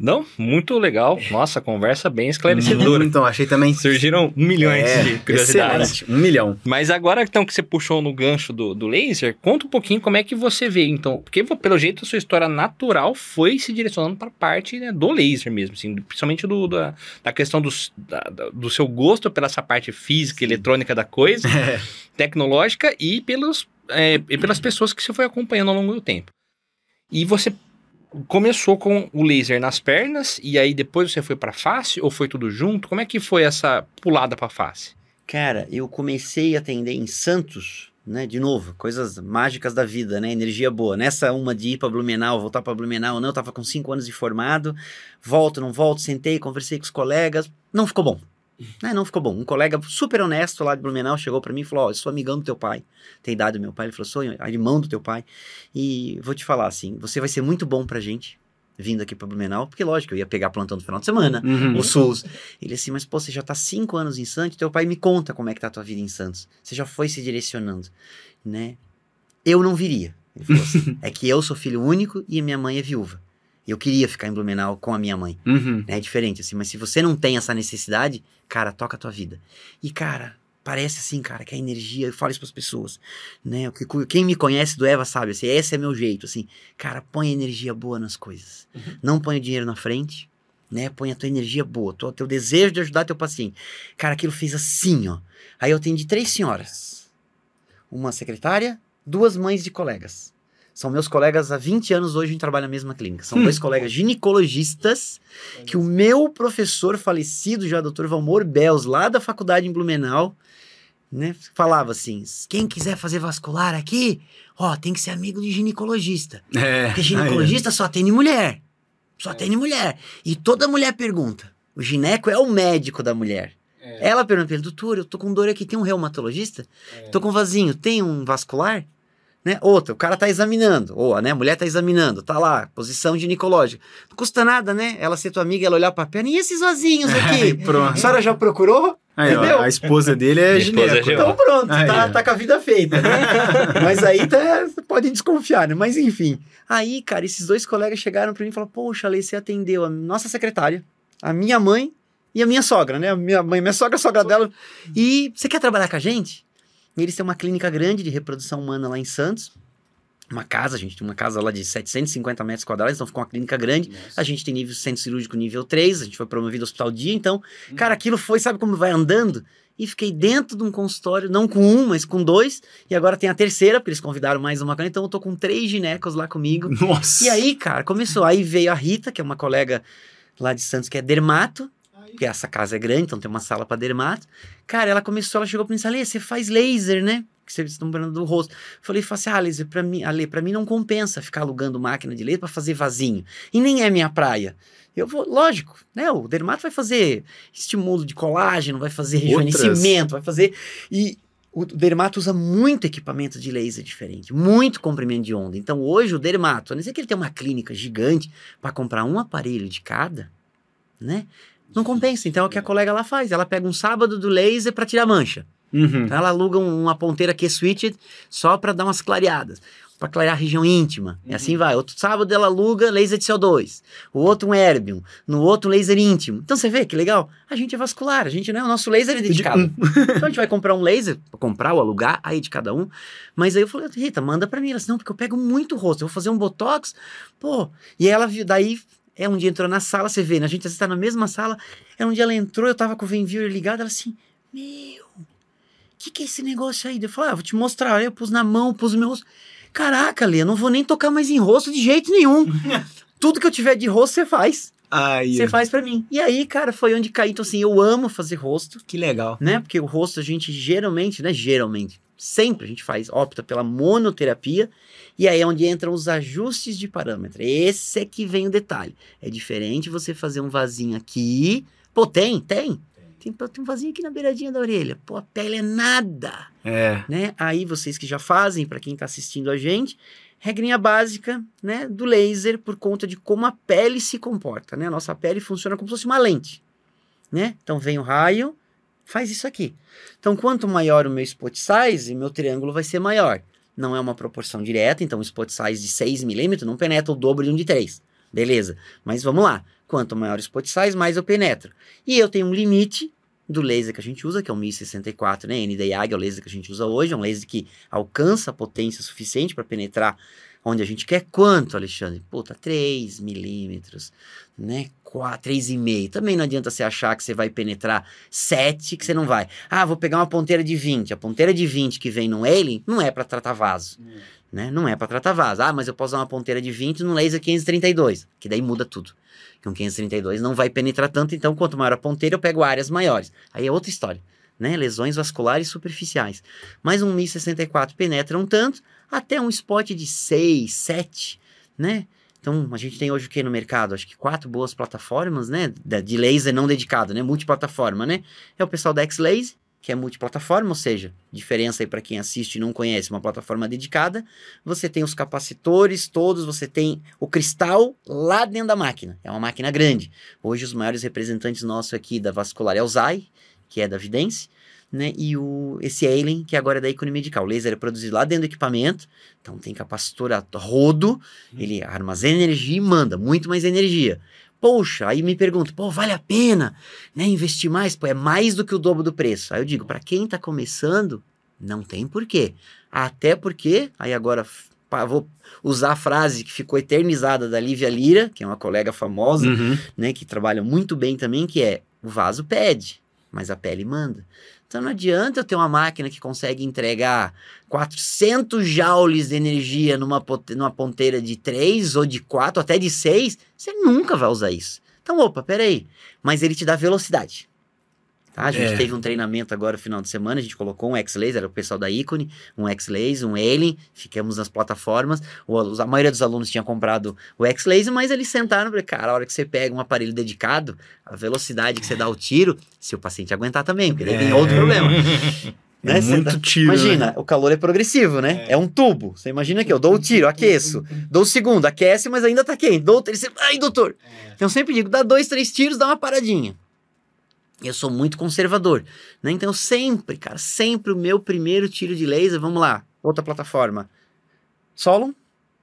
S1: não, muito legal. Nossa, conversa bem esclarecedora.
S2: Então, achei também.
S1: Surgiram milhões é, de curiosidades.
S2: Um milhão.
S1: Mas agora então que você puxou no gancho do, do laser, conta um pouquinho como é que você vê, então. Porque pelo jeito a sua história natural foi se direcionando para a parte né, do laser mesmo, assim, principalmente do, da, da questão dos, da, do seu gosto pela essa parte física, eletrônica da coisa, é. tecnológica e, pelos, é, e pelas pessoas que você foi acompanhando ao longo do tempo. E você começou com o laser nas pernas e aí depois você foi para face ou foi tudo junto? Como é que foi essa pulada para face?
S3: Cara, eu comecei a atender em Santos, né? De novo, coisas mágicas da vida, né? Energia boa. Nessa uma de ir para Blumenau, voltar para Blumenau, não, eu tava com cinco anos de formado, volto, não volto, sentei, conversei com os colegas, não ficou bom. Né, não ficou bom. Um colega super honesto lá de Blumenau chegou para mim e falou: Ó, oh, eu sou amigão do teu pai. Tem idade do meu pai. Ele falou: sou irmão do teu pai. E vou te falar assim: você vai ser muito bom pra gente. vindo aqui para Blumenau, porque lógico, eu ia pegar plantão no final de semana,
S2: Uhum.
S3: o SUS. Ele assim, mas pô, você já tá cinco anos em Santos, teu pai me conta como é que tá a tua vida em Santos. Você já foi se direcionando, né? Eu não viria. Ele falou assim, é que eu sou filho único e minha mãe é viúva. Eu queria ficar em Blumenau com a minha mãe.
S2: Uhum.
S3: É diferente, assim, mas se você não tem essa necessidade, cara, toca a tua vida. E, cara, parece assim, cara, que a energia, eu falo isso pras pessoas, né? Quem me conhece do Eva sabe, assim, esse é meu jeito, assim, cara, põe energia boa nas coisas. Não põe o dinheiro na frente, né? Põe a tua energia boa, o teu desejo de ajudar teu paciente. Cara, aquilo fez assim, ó. Aí eu atendi três senhoras. Uma secretária, duas mães de colegas. São meus colegas há 20 anos, hoje a gente trabalha na mesma clínica. São dois colegas ginecologistas que o meu professor falecido já, Dr. Valmor Bells, lá da faculdade em Blumenau, né, falava assim: quem quiser fazer vascular aqui, ó, tem que ser amigo de ginecologista.
S2: É.
S3: Porque ginecologista só atende mulher. Só atende mulher. E toda mulher pergunta. O gineco é o médico da mulher. Ela pergunta pra ele, doutor, eu tô com dor aqui, tem um reumatologista? Tô com vasinho, tem um vascular? Né? Outra, o cara tá examinando, ou né, a mulher tá examinando, tá lá, posição ginecológica. Não custa nada, né? Ela ser tua amiga, ela olhar pra perna, e esses vasinhos aqui?
S2: pronto.
S3: a senhora já procurou?
S2: Aí, ó,
S3: Entendeu?
S2: a esposa dele é
S1: é
S2: gineco.
S1: gineco.
S3: Então pronto,
S2: Aí,
S3: tá, tá com a vida feita, né? Mas aí tá, você pode desconfiar, né? Mas enfim. Aí, cara, esses dois colegas chegaram pra mim e falaram: Poxa, Lei, você atendeu a nossa secretária, a minha mãe e a minha sogra, né? A minha mãe, minha sogra, a sogra dela. E você quer trabalhar com a gente? E eles têm uma clínica grande de reprodução humana lá em Santos. Uma casa, a gente tem uma casa lá de 750 metros quadrados, então ficou uma clínica grande. A gente tem nível centro cirúrgico nível 3, a gente foi promovido ao hospital dia, então, cara, aquilo foi, sabe como vai andando? E fiquei dentro de um consultório, não com um, mas com dois, e agora tem a terceira, porque eles convidaram mais uma, então eu tô com três ginecos lá comigo.
S2: Nossa.
S3: E aí, cara, começou. Aí veio a Rita, que é uma colega lá de Santos, que é dermato, porque essa casa é grande, então tem uma sala pra dermato. Cara, ela começou, ela chegou pra mim e disse, Ale, você faz laser, né? Que vocês estão falando do rosto. Falei, falei assim, ah, laser, pra mim, Ale, pra mim não compensa ficar alugando máquina de laser pra fazer vasinho. E nem é minha praia. Eu vou, lógico, né? O dermato vai fazer estímulo de colágeno, vai fazer rejuvenescimento, vai fazer. E o dermato usa muito equipamento de laser diferente, muito comprimento de onda. Então hoje o dermato, a não ser que ele tenha uma clínica gigante para comprar um aparelho de cada, né? Não compensa. Então é o que a colega lá faz. Ela pega um sábado do laser para tirar mancha.
S2: Uhum.
S3: Então ela aluga um- uma ponteira Q-switched só para dar umas clareadas, para clarear a região íntima. E assim vai. Outro sábado ela aluga laser de CO2, o outro um erbium, no outro um laser íntimo. Então você vê que legal? A gente é vascular, a gente, né? O nosso laser é dedicado. então a gente vai comprar um laser, comprar ou alugar, aí de cada um. Mas aí eu falei, Rita, manda para mim. Ela disse, não, porque eu pego muito rosto, eu vou fazer um botox, pô. E ela viu, daí é um dia entrou na sala, você vê, né? A gente às vezes tá na mesma sala. É um dia ela entrou, eu tava com o Venviewer ligado, ela assim, meu, que que é esse negócio aí? Eu falei, ah, vou te mostrar. Aí eu pus na mão, pus no meu rosto. Caraca, Lê, eu não vou nem tocar mais em rosto de jeito nenhum. Tudo que eu tiver de rosto, você faz.
S2: Aí,
S3: Você faz pra mim. E aí, cara, foi onde caí. Então, assim, eu amo fazer rosto,
S2: que legal.
S3: né? Porque o rosto a gente geralmente, né? Geralmente, sempre a gente faz, opta pela monoterapia. E aí é onde entram os ajustes de parâmetro. Esse é que vem o detalhe. É diferente você fazer um vasinho aqui. Pô, tem, tem. Tem, tem um vasinho aqui na beiradinha da orelha. Pô, a pele é nada
S2: É.
S3: né? Aí vocês que já fazem, para quem está assistindo a gente, regrinha básica, né, do laser por conta de como a pele se comporta, né? A nossa pele funciona como se fosse uma lente, né? Então vem o raio, faz isso aqui. Então quanto maior o meu spot size, meu triângulo vai ser maior. Não é uma proporção direta, então um spot size de 6 milímetros não penetra o dobro de um de 3. Beleza. Mas vamos lá. Quanto maior o spot size, mais eu penetro. E eu tenho um limite do laser que a gente usa, que é o 1064, né? NDIAG é o laser que a gente usa hoje, é um laser que alcança a potência suficiente para penetrar onde a gente quer. Quanto, Alexandre? Puta, 3 milímetros, né? 4, 3,5. Também não adianta você achar que você vai penetrar 7, que você não vai. Ah, vou pegar uma ponteira de 20. A ponteira de 20 que vem no Alien não é para tratar vaso, né? Não é para tratar vaso. Ah, mas eu posso usar uma ponteira de 20 no laser 532, que daí muda tudo. Com 532 não vai penetrar tanto, então quanto maior a ponteira, eu pego áreas maiores. Aí é outra história, né? Lesões vasculares superficiais. Mas um 1064 penetra um tanto, até um spot de 6, 7, né? Então, a gente tem hoje o que no mercado? Acho que quatro boas plataformas, né? De laser não dedicado, né? Multiplataforma, né? É o pessoal da X-Laser, que é multiplataforma, ou seja, diferença aí para quem assiste e não conhece, uma plataforma dedicada, você tem os capacitores todos, você tem o cristal lá dentro da máquina. É uma máquina grande. Hoje os maiores representantes nossos aqui da vascular é o Zai, que é da Vidence, né? E o, esse Alien, que agora é da Icone Medical. O laser é produzido lá dentro do equipamento, então tem capacitor a rodo, ele armazena energia e manda muito mais energia. Poxa, aí me pergunto, pô, vale a pena, né, investir mais? Pô, é mais do que o dobro do preço. Aí eu digo, para quem tá começando, não tem porquê. Até porque, aí agora vou usar a frase que ficou eternizada da Lívia Lira, que é uma colega famosa,
S2: Uhum.
S3: né, que trabalha muito bem também, que é o vaso pede, mas a pele manda. Então não adianta eu ter uma máquina que consegue entregar 400 joules de energia numa, numa ponteira de 3 ou de 4, até de 6, você nunca vai usar isso. Então, opa, peraí, mas ele te dá velocidade. Tá? A gente
S2: É.
S3: teve um treinamento agora no final de semana, a gente colocou um X-Laser, era o pessoal da Icone, um X-Laser, um Alien, ficamos nas plataformas, o- a maioria dos alunos tinha comprado o X-Laser, mas eles sentaram e cara, a hora que você pega um aparelho dedicado, a velocidade que você dá o tiro, se o paciente aguentar também, porque daí vem
S2: É.
S3: outro problema. Né?
S2: É muito
S3: dá-
S2: tiro.
S3: Imagina,
S2: né?
S3: o calor é progressivo, né? É. um tubo. Você imagina que eu dou o tiro, aqueço. Dou o segundo, aquece, mas ainda tá quente. Dou o terceiro, ai, doutor. Então eu sempre digo, dá dois, três tiros, dá uma paradinha. Eu sou muito conservador, né? Então sempre, cara, sempre o meu primeiro tiro de laser, vamos lá, outra plataforma. Solon,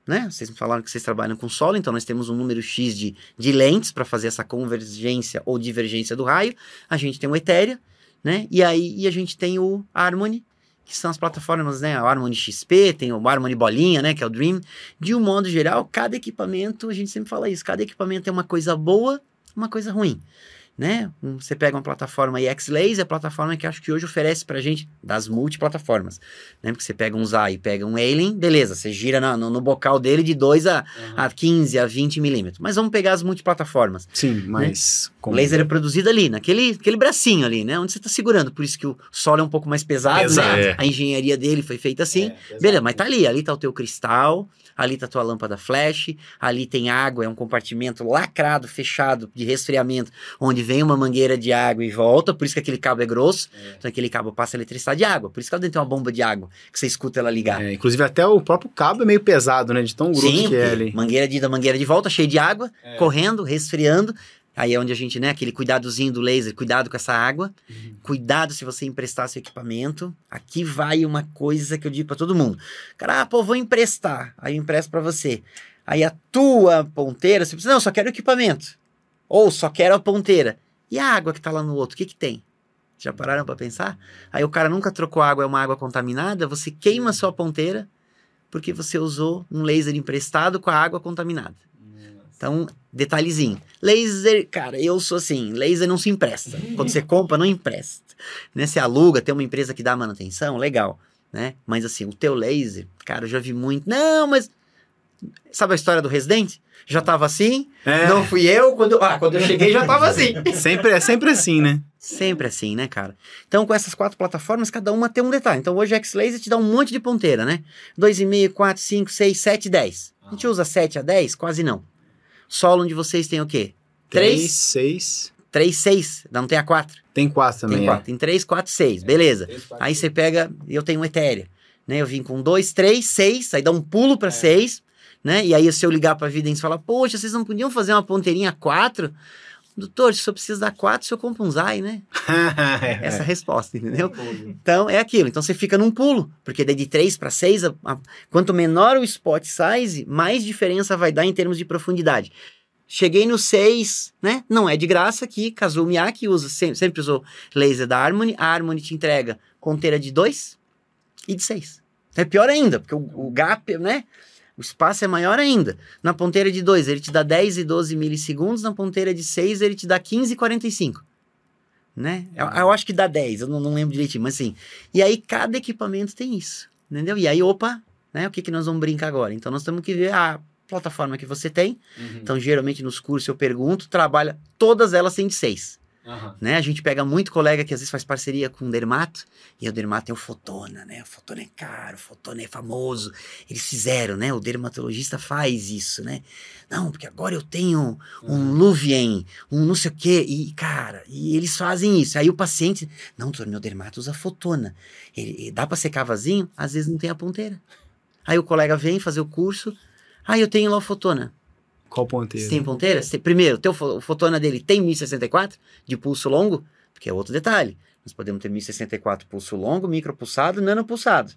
S3: né? Vocês me falaram que vocês trabalham com Solon, então nós temos um número X de, de lentes para fazer essa convergência ou divergência do raio. A gente tem o Ethereum, né? E aí e a gente tem o Harmony, que são as plataformas, né? O Harmony XP, tem o Harmony Bolinha, né? Que é o Dream. De um modo geral, cada equipamento, a gente sempre fala isso, cada equipamento tem uma coisa boa, uma coisa ruim. Né? Você pega uma plataforma aí, X-Laser, é a plataforma que acho que hoje oferece pra gente das multiplataformas. Né? Porque você pega um Zai, pega um Alien, beleza, você gira na- no, no bocal dele de 2 a, a 15, a 20 milímetros. Mas vamos pegar as multiplataformas.
S2: Sim, mas.
S3: O laser é produzido ali, naquele aquele bracinho ali, né? Onde você tá segurando. Por isso que o solo é um pouco mais pesado,
S2: Pesado.
S3: né?
S1: É.
S3: A engenharia dele foi feita assim. Beleza, mas tá ali. Ali tá o teu cristal, ali tá a tua lâmpada flash, ali tem água, é um compartimento lacrado, fechado, de resfriamento, onde vem uma mangueira de água e volta, por isso que aquele cabo é grosso. Então aquele cabo passa eletricidade de água. Por isso que ela dentro tem uma bomba de água, que você escuta ela ligar.
S2: É, inclusive, até o próprio cabo é meio pesado, né? De tão grosso que é ali.
S3: mangueira de ida, mangueira de volta, cheio de água,
S1: É.
S3: correndo, resfriando. Aí é onde a gente, né, aquele cuidadozinho do laser, cuidado com essa água.
S2: Uhum.
S3: Cuidado se você emprestar seu equipamento. Aqui vai uma coisa que eu digo pra todo mundo. Cara, ah, pô, vou emprestar. Aí eu empresto pra você. Aí a tua ponteira, você precisa, não, só quero o equipamento. Ou só quero a ponteira. E a água que tá lá no outro, o que que tem? Já pararam pra pensar? Aí o cara nunca trocou água, é uma água contaminada, você queima a sua ponteira porque você usou um laser emprestado com a água contaminada. Então, detalhezinho. Laser, cara, eu sou assim, laser não se empresta. Quando você compra, não empresta. Né? Você aluga, tem uma empresa que dá manutenção, legal, né? Mas assim, o teu laser, cara, eu já vi muito. Não, mas sabe a história do Resident? Já tava assim,
S2: É,
S3: não fui eu, quando, ah, quando eu cheguei já tava assim.
S2: sempre, é sempre assim, né?
S3: Sempre assim, né, cara? Então, com essas quatro plataformas, cada uma tem um detalhe. Então, hoje o X-Laser te dá um monte de ponteira, né? 2,5, 4, 5, 6, 7, 10. A gente usa 7 a 10? Quase não. Solo de vocês tem o quê?
S2: 3,
S3: 3,
S2: 6.
S3: 3, 6. Não tem a 4?
S2: Tem 4 também.
S3: Tem
S2: é.
S3: 4. Tem 3, 4, 6. Beleza. Aí você pega, eu tenho um Ethereum, né? Eu vim com 2, 3, 6, aí dá um pulo para 6, né? E aí se eu ligar para a Vidence e falar, poxa, vocês não podiam fazer uma ponteirinha 4? Doutor, se eu preciso dar 4, se eu compro um Zai, né?
S2: É.
S3: Essa é resposta, entendeu? Então é aquilo. Então você fica num pulo, porque daí de 3 para 6, a- a- quanto menor o spot size, mais diferença vai dar em termos de profundidade. Cheguei no 6, né? Não é de graça que Kazuo Miyake usa, sempre, sempre usou laser da Harmony. A Harmony te entrega ponteira de 2 e de 6. É pior ainda, porque o, o gap, né? O espaço é maior ainda. Na ponteira de 2, ele te dá 10 e 12 milissegundos. Na ponteira de 6, ele te dá 15 e 45. Né? Eu, eu acho que dá 10, eu não, não lembro direitinho, mas assim. E aí, cada equipamento tem isso. Entendeu? E aí, opa, né? O que, que nós vamos brincar agora? Então, nós temos que ver a plataforma que você tem. Então, geralmente nos cursos eu pergunto, trabalha, todas elas têm de 6.
S1: Aham.
S3: né? A gente pega muito colega que às vezes faz parceria com o Dermato, e o Dermato tem o Fotona, né? O Fotona é caro, o Fotona é famoso. Eles fizeram, né? O dermatologista faz isso, né? Não, porque agora eu tenho um Luvien, um não sei o quê, e cara, e eles fazem isso. Aí o paciente, não, doutor, meu dermato usa Fotona. Ele, ele- dá pra secar vazio? Às vezes não tem a ponteira. Aí o colega vem fazer o curso, aí eu tenho lá o Fotona.
S2: Qual ponteiro?
S3: Você tem ponteira? Você- primeiro, teu, o fotona dele tem 1064 de pulso longo, porque é outro detalhe. Nós podemos ter 1064 pulso longo, micropulsado, nanopulsado.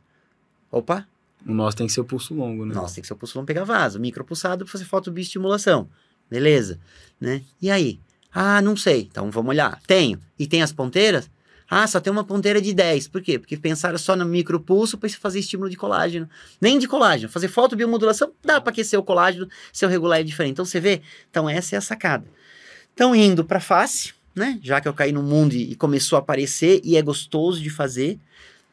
S3: Opa,
S2: O nosso tem que ser o pulso longo, né?
S3: nossa, tem que ser o pulso longo pegar vaso. Micropulsado para fazer fotobiostimulação. Beleza, né? E aí? Ah, não sei. Então vamos olhar. Tenho. E tem as ponteiras? Ah, só tem uma ponteira de 10. Por quê? Porque pensaram só no micropulso para fazer estímulo de colágeno. Nem de colágeno. Fazer fotobiomodulação dá para aquecer o colágeno se eu regular é diferente. Então você vê? Então essa é a sacada. Então indo para face, né? Já que eu caí no mundo e e começou a aparecer e é gostoso de fazer.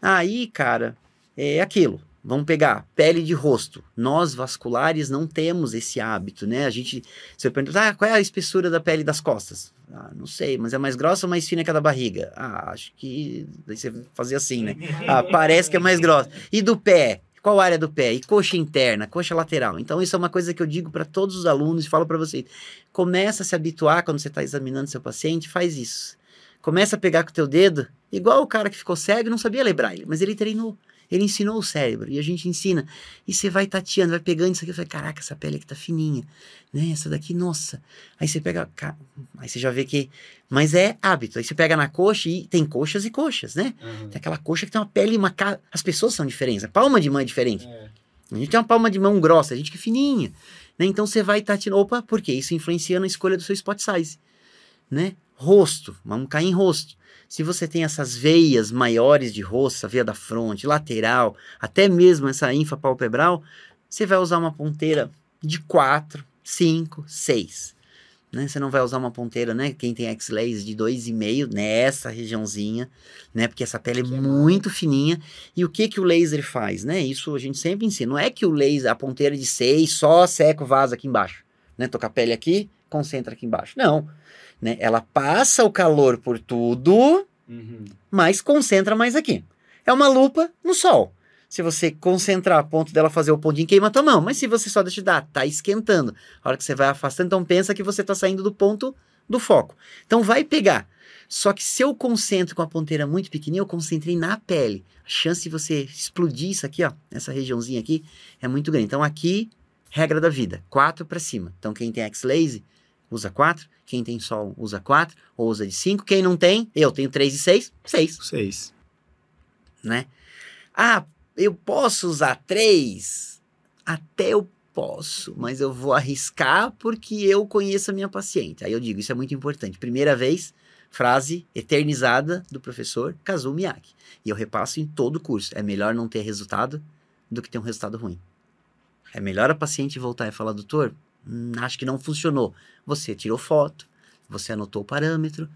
S3: Aí, cara, é aquilo. Vamos pegar pele de rosto. Nós vasculares não temos esse hábito, né? A gente, você pergunta, ah, qual é a espessura da pele das costas? Ah, não sei, mas é mais grossa ou mais fina que a da barriga? Ah, acho que. Daí você fazia assim, né? Ah, parece que é mais grossa. E do pé? Qual área do pé? E coxa interna, coxa lateral. Então, isso é uma coisa que eu digo para todos os alunos e falo para vocês. Começa a se habituar quando você está examinando seu paciente, faz isso. Começa a pegar com o teu dedo, igual o cara que ficou cego e não sabia ler braille, mas ele treinou. Ele ensinou o cérebro e a gente ensina. E você vai tateando, vai pegando isso aqui e fala: caraca, essa pele aqui tá fininha, né? Essa daqui, nossa. Aí você pega, aí você já vê que. Mas é hábito. Aí você pega na coxa e tem coxas e coxas, né?
S1: Aham.
S3: Tem aquela coxa que tem uma pele, uma. As pessoas são diferentes, a palma de mão é diferente.
S1: É.
S3: A gente tem uma palma de mão grossa, a gente que é fininha. Né? Então você vai tateando. Opa, por quê? Isso influencia na escolha do seu spot size. Né? Rosto, vamos cair em rosto. Se você tem essas veias maiores de rosto, essa veia da fronte, lateral, até mesmo essa infrapalpebral, você vai usar uma ponteira de 4, 5, 6. Né? Você não vai usar uma ponteira, né? Quem tem X-Lays de 2,5 nessa regiãozinha, né? Porque essa pele é muito fininha. E o que que o laser faz, né? Isso a gente sempre ensina. Não é que o laser, a ponteira de 6, só seca o vaso aqui embaixo, né? Toca a pele aqui, concentra aqui embaixo. Não, né? Ela passa o calor por tudo,
S1: Uhum.
S3: mas concentra mais aqui. É uma lupa no sol. Se você concentrar a ponto dela fazer o pontinho, queima a tua mão. Mas se você só deixa dar, tá esquentando. A hora que você vai afastando, então pensa que você tá saindo do ponto do foco. Então vai pegar. Só que se eu concentro com a ponteira muito pequenininha, eu concentrei na pele. A chance de você explodir isso aqui, ó, essa regiãozinha aqui, é muito grande. Então aqui, regra da vida, 4 para cima. Então quem tem X-Lazy, usa 4. Quem tem sol, usa 4 ou usa de 5. Quem não tem, eu tenho 3 e 6, 6
S2: Seis.
S3: né? Ah, eu posso usar três? Até eu posso, mas eu vou arriscar porque eu conheço a minha paciente. Aí eu digo, isso é muito importante. Primeira vez, frase eternizada do professor Kazuo Miyake. E eu repasso em todo o curso. É melhor não ter resultado do que ter um resultado ruim. É melhor a paciente voltar e falar, doutor, hum, acho que não funcionou. Você tirou foto, você anotou o parâmetro,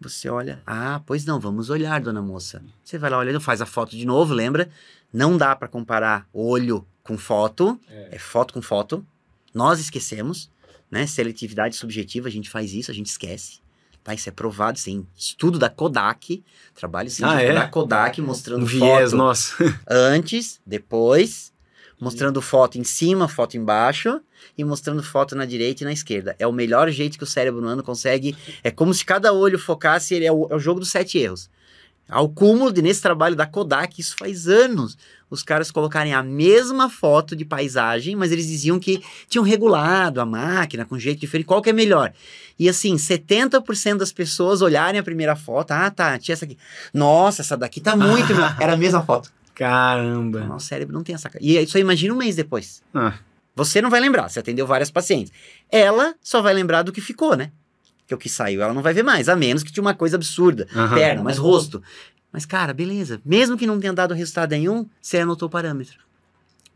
S3: você olha, ah, pois não, vamos olhar, dona moça. Você vai lá olhando, faz a foto de novo, lembra? Não dá para comparar olho com foto,
S1: É.
S3: é foto com foto. Nós esquecemos, né? Seletividade subjetiva, a gente faz isso, a gente esquece. Tá? Isso é provado, sim. Estudo da Kodak, trabalho científico
S2: Ah, é?
S3: da Kodak mostrando
S2: Um viés
S3: foto
S2: nosso.
S3: antes, depois, mostrando foto em cima, foto embaixo e mostrando foto na direita e na esquerda. É o melhor jeito que o cérebro humano consegue. É como se cada olho focasse, ele é o, é o jogo dos sete erros. Ao cúmulo de nesse trabalho da Kodak, isso faz anos, os caras colocarem a mesma foto de paisagem, mas eles diziam que tinham regulado a máquina com jeito diferente, qual que é melhor? E assim, 70% das pessoas olharem a primeira foto, ah tá, tinha essa aqui. Nossa, essa daqui tá muito melhor. Era a mesma foto.
S2: Caramba.
S3: O nosso cérebro não tem essa. E aí só imagina um mês depois.
S2: Ah,
S3: Você não vai lembrar, você atendeu várias pacientes. Ela só vai lembrar do que ficou, né? Que o que saiu ela não vai ver mais, a menos que tinha uma coisa absurda.
S2: aham.
S3: Perna, mas rosto. Mas, cara, beleza. Mesmo que não tenha dado resultado nenhum, você anotou o parâmetro.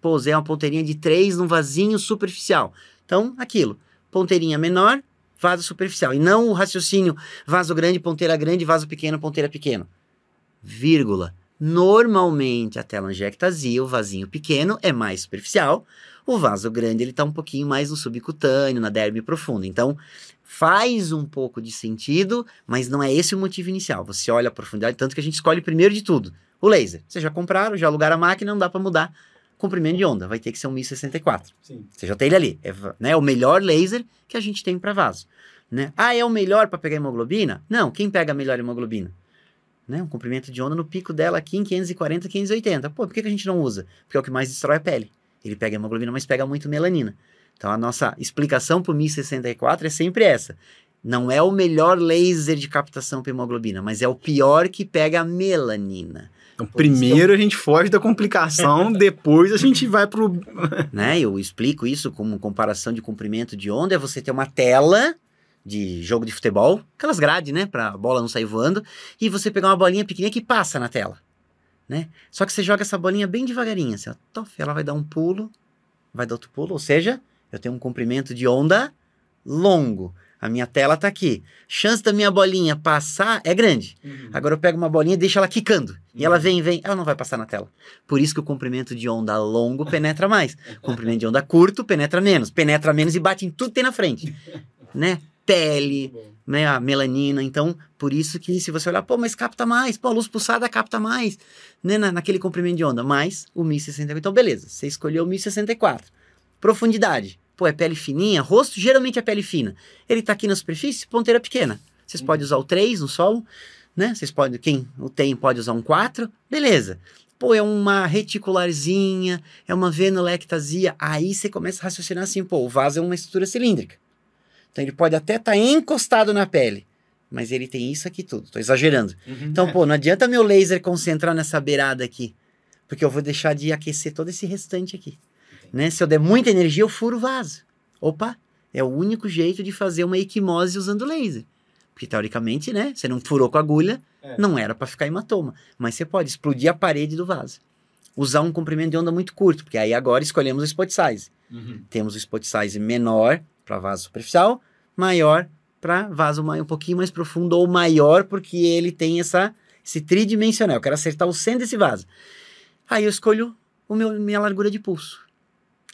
S3: Pô, usei uma ponteirinha de 3 num vasinho superficial. Então, aquilo. Ponteirinha menor, vaso superficial. E não o raciocínio vaso grande, ponteira grande, vaso pequeno, ponteira pequeno. Vírgula. Normalmente a telangiectasia, o vasinho pequeno, é mais superficial. O vaso grande ele está um pouquinho mais no subcutâneo, na derme profunda. Então faz um pouco de sentido, mas não é esse o motivo inicial. Você olha a profundidade, tanto que a gente escolhe primeiro de tudo o laser. Vocês já compraram, já alugaram a máquina, não dá para mudar comprimento de onda. Vai ter que ser um 1064. Sim. Você já tem ele ali. É né, o melhor laser que a gente tem para vaso. Né? Ah, é o melhor para pegar hemoglobina? Não, quem pega a melhor hemoglobina? Né? Um comprimento de onda no pico dela aqui em 540, 580. Pô, por que, que a gente não usa? Porque é o que mais destrói a pele. Ele pega hemoglobina, mas pega muito melanina. Então a nossa explicação para o 1064 é sempre essa. Não é o melhor laser de captação para hemoglobina, mas é o pior que pega a melanina.
S2: Então, primeiro a gente foge da complicação, depois a gente vai pro.
S3: né? Eu explico isso como comparação de comprimento de onda: é você ter uma tela de jogo de futebol, aquelas grades, né, para a bola não sair voando, e você pegar uma bolinha pequenininha que passa na tela, né? Só que você joga essa bolinha bem devagarinho, assim, ó, tof, ela vai dar um pulo, vai dar outro pulo, ou seja, eu tenho um comprimento de onda longo. A minha tela tá aqui. Chance da minha bolinha passar é grande. Uhum. Agora eu pego uma bolinha e deixo ela quicando. Uhum. E ela vem, vem, ela não vai passar na tela. Por isso que o comprimento de onda longo penetra mais. comprimento de onda curto penetra menos. Penetra menos e bate em tudo que tem na frente. né? Pele, né? A melanina. Então, por isso que se você olhar, pô, mas capta mais. Pô, a luz pulsada capta mais. Né? Na, naquele comprimento de onda. Mais o 1064. Então, beleza. Você escolheu o 1064. Profundidade Pô, é pele fininha, rosto geralmente é pele fina. Ele tá aqui na superfície, ponteira pequena. Vocês uhum. podem usar o 3 no solo, né? Vocês podem, quem o tem pode usar um 4, beleza. Pô, é uma reticularzinha, é uma venulectasia. Aí você começa a raciocinar assim, pô, o vaso é uma estrutura cilíndrica. Então ele pode até estar tá encostado na pele, mas ele tem isso aqui tudo. Tô exagerando. Uhum. Então, pô, não adianta meu laser concentrar nessa beirada aqui, porque eu vou deixar de aquecer todo esse restante aqui. Né? Se eu der muita energia, eu furo o vaso. Opa, é o único jeito de fazer uma equimose usando laser. Porque teoricamente, né, você não furou com agulha, é. não era para ficar hematoma. Mas você pode explodir a parede do vaso. Usar um comprimento de onda muito curto, porque aí agora escolhemos o spot size. Uhum. Temos o spot size menor para vaso superficial, maior para vaso um pouquinho mais profundo ou maior, porque ele tem essa, esse tridimensional. Eu quero acertar o centro desse vaso. Aí eu escolho o meu, minha largura de pulso.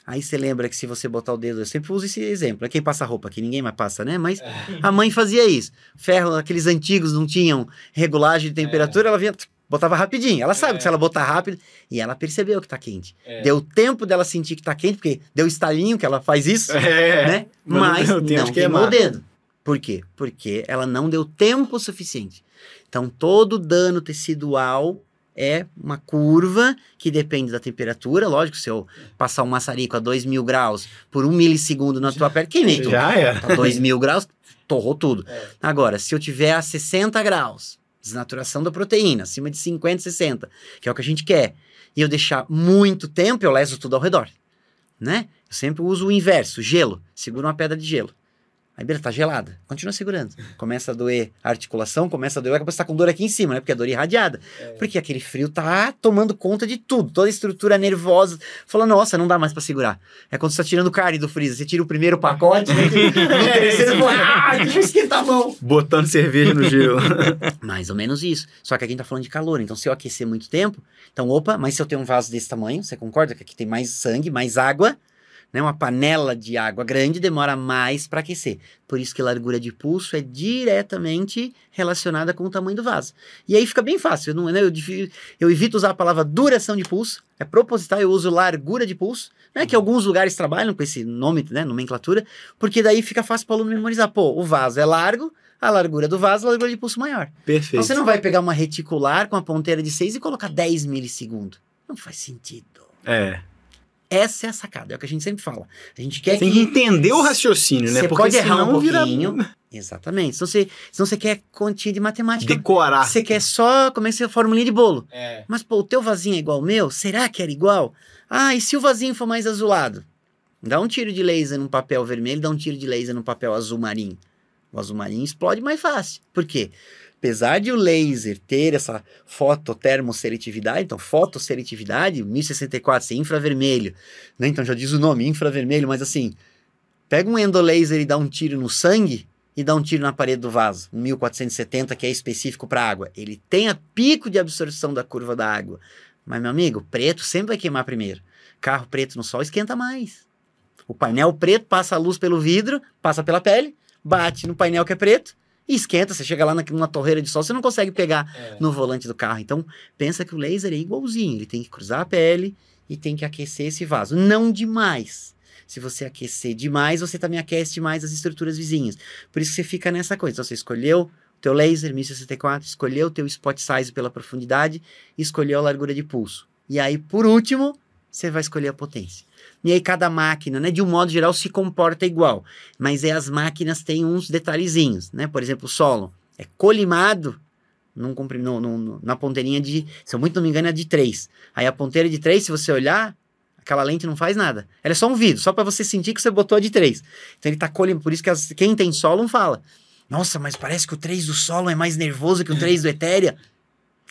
S3: Aí você lembra que se você botar o dedo, eu sempre uso esse exemplo. É quem passa roupa aqui, ninguém mais passa, né? Mas é. a mãe fazia isso. Ferro, aqueles antigos não tinham regulagem de temperatura, é. ela vinha, botava rapidinho. Ela sabe é. que se ela botar rápido, e ela percebeu que tá quente. É. Deu tempo dela sentir que tá quente, porque deu estalinho que ela faz isso, é. né? Mas não, não queimou o dedo. Por quê? Porque ela não deu tempo suficiente. Então, todo dano tecidual é uma curva que depende da temperatura. Lógico, se eu passar um maçarico a 2 mil graus por um milissegundo na tua pele, queimei
S2: Já é.
S3: A 2 mil graus, torrou tudo. É. Agora, se eu tiver a 60 graus, desnaturação da proteína, acima de 50, 60, que é o que a gente quer, e eu deixar muito tempo, eu leso tudo ao redor. Né? Eu sempre uso o inverso, gelo. Seguro uma pedra de gelo. Aí, beleza, tá gelada. Continua segurando. Começa a doer a articulação, começa a doer, acaba tá com dor aqui em cima, né? Porque é dor irradiada. É. Porque aquele frio tá tomando conta de tudo. Toda a estrutura nervosa. Fala, nossa, não dá mais para segurar. É quando você tá tirando carne do freezer. Você tira o primeiro pacote, no terceiro, fala, ah, deixa eu esquentar a mão.
S2: Botando cerveja no gelo.
S3: mais ou menos isso. Só que aqui a gente tá falando de calor. Então, se eu aquecer muito tempo, então, opa, mas se eu tenho um vaso desse tamanho, você concorda que aqui tem mais sangue, mais água, né, uma panela de água grande demora mais para aquecer. Por isso que a largura de pulso é diretamente relacionada com o tamanho do vaso. E aí fica bem fácil. Eu, não, né, eu, eu evito usar a palavra duração de pulso, é proposital, eu uso largura de pulso, né, que alguns lugares trabalham com esse nome, né, nomenclatura, porque daí fica fácil para o aluno memorizar. Pô, o vaso é largo, a largura do vaso, a largura de pulso maior.
S2: Perfeito. Então
S3: você não vai pegar uma reticular com a ponteira de 6 e colocar 10 milissegundos. Não faz sentido.
S2: É.
S3: Essa é a sacada, é o que a gente sempre fala. A gente quer
S2: Tem que, entender o raciocínio, né?
S3: Você pode errar um pouquinho. Vira... Exatamente. Senão você, senão você quer continha de matemática.
S2: Decorar.
S3: Você quer só, como é que você formulinha de bolo. É. Mas, pô, o teu vasinho é igual ao meu? Será que era igual? Ah, e se o vasinho for mais azulado? Dá um tiro de laser num papel vermelho, dá um tiro de laser no papel azul marinho. O azul marinho explode mais fácil. Por quê? Apesar de o laser ter essa fototermoseletividade, então fotoseletividade, 1064 ser infravermelho, né? Então já diz o nome, infravermelho, mas assim, pega um endolaser e dá um tiro no sangue, e dá um tiro na parede do vaso, um 1470 que é específico para água. Ele tem a pico de absorção da curva da água. Mas, meu amigo, preto sempre vai queimar primeiro. Carro preto no sol esquenta mais. O painel preto passa a luz pelo vidro, passa pela pele, bate no painel que é preto e esquenta. Você chega lá na, numa torreira de sol, você não consegue pegar
S1: É.
S3: no volante do carro. Então, pensa que o laser é igualzinho. Ele tem que cruzar a pele e tem que aquecer esse vaso. Não demais. Se você aquecer demais, você também aquece demais as estruturas vizinhas. Por isso que você fica nessa coisa. Então, você escolheu o teu laser 1064, escolheu o teu spot size pela profundidade, escolheu a largura de pulso. E aí, por último, você vai escolher a potência. E aí cada máquina, né, de um modo geral, se comporta igual. Mas é as máquinas têm uns detalhezinhos, né? Por exemplo, o solo é colimado num, no- no- na ponteirinha de, se eu muito não me engano, é de 3. Aí a ponteira de 3, se você olhar, aquela lente não faz nada. Ela é só um vidro, só para você sentir que você botou a de 3. Então ele tá colimado, por isso que as- quem tem solo não fala. Nossa, mas parece que o 3 do solo é mais nervoso que o 3 do Etérea.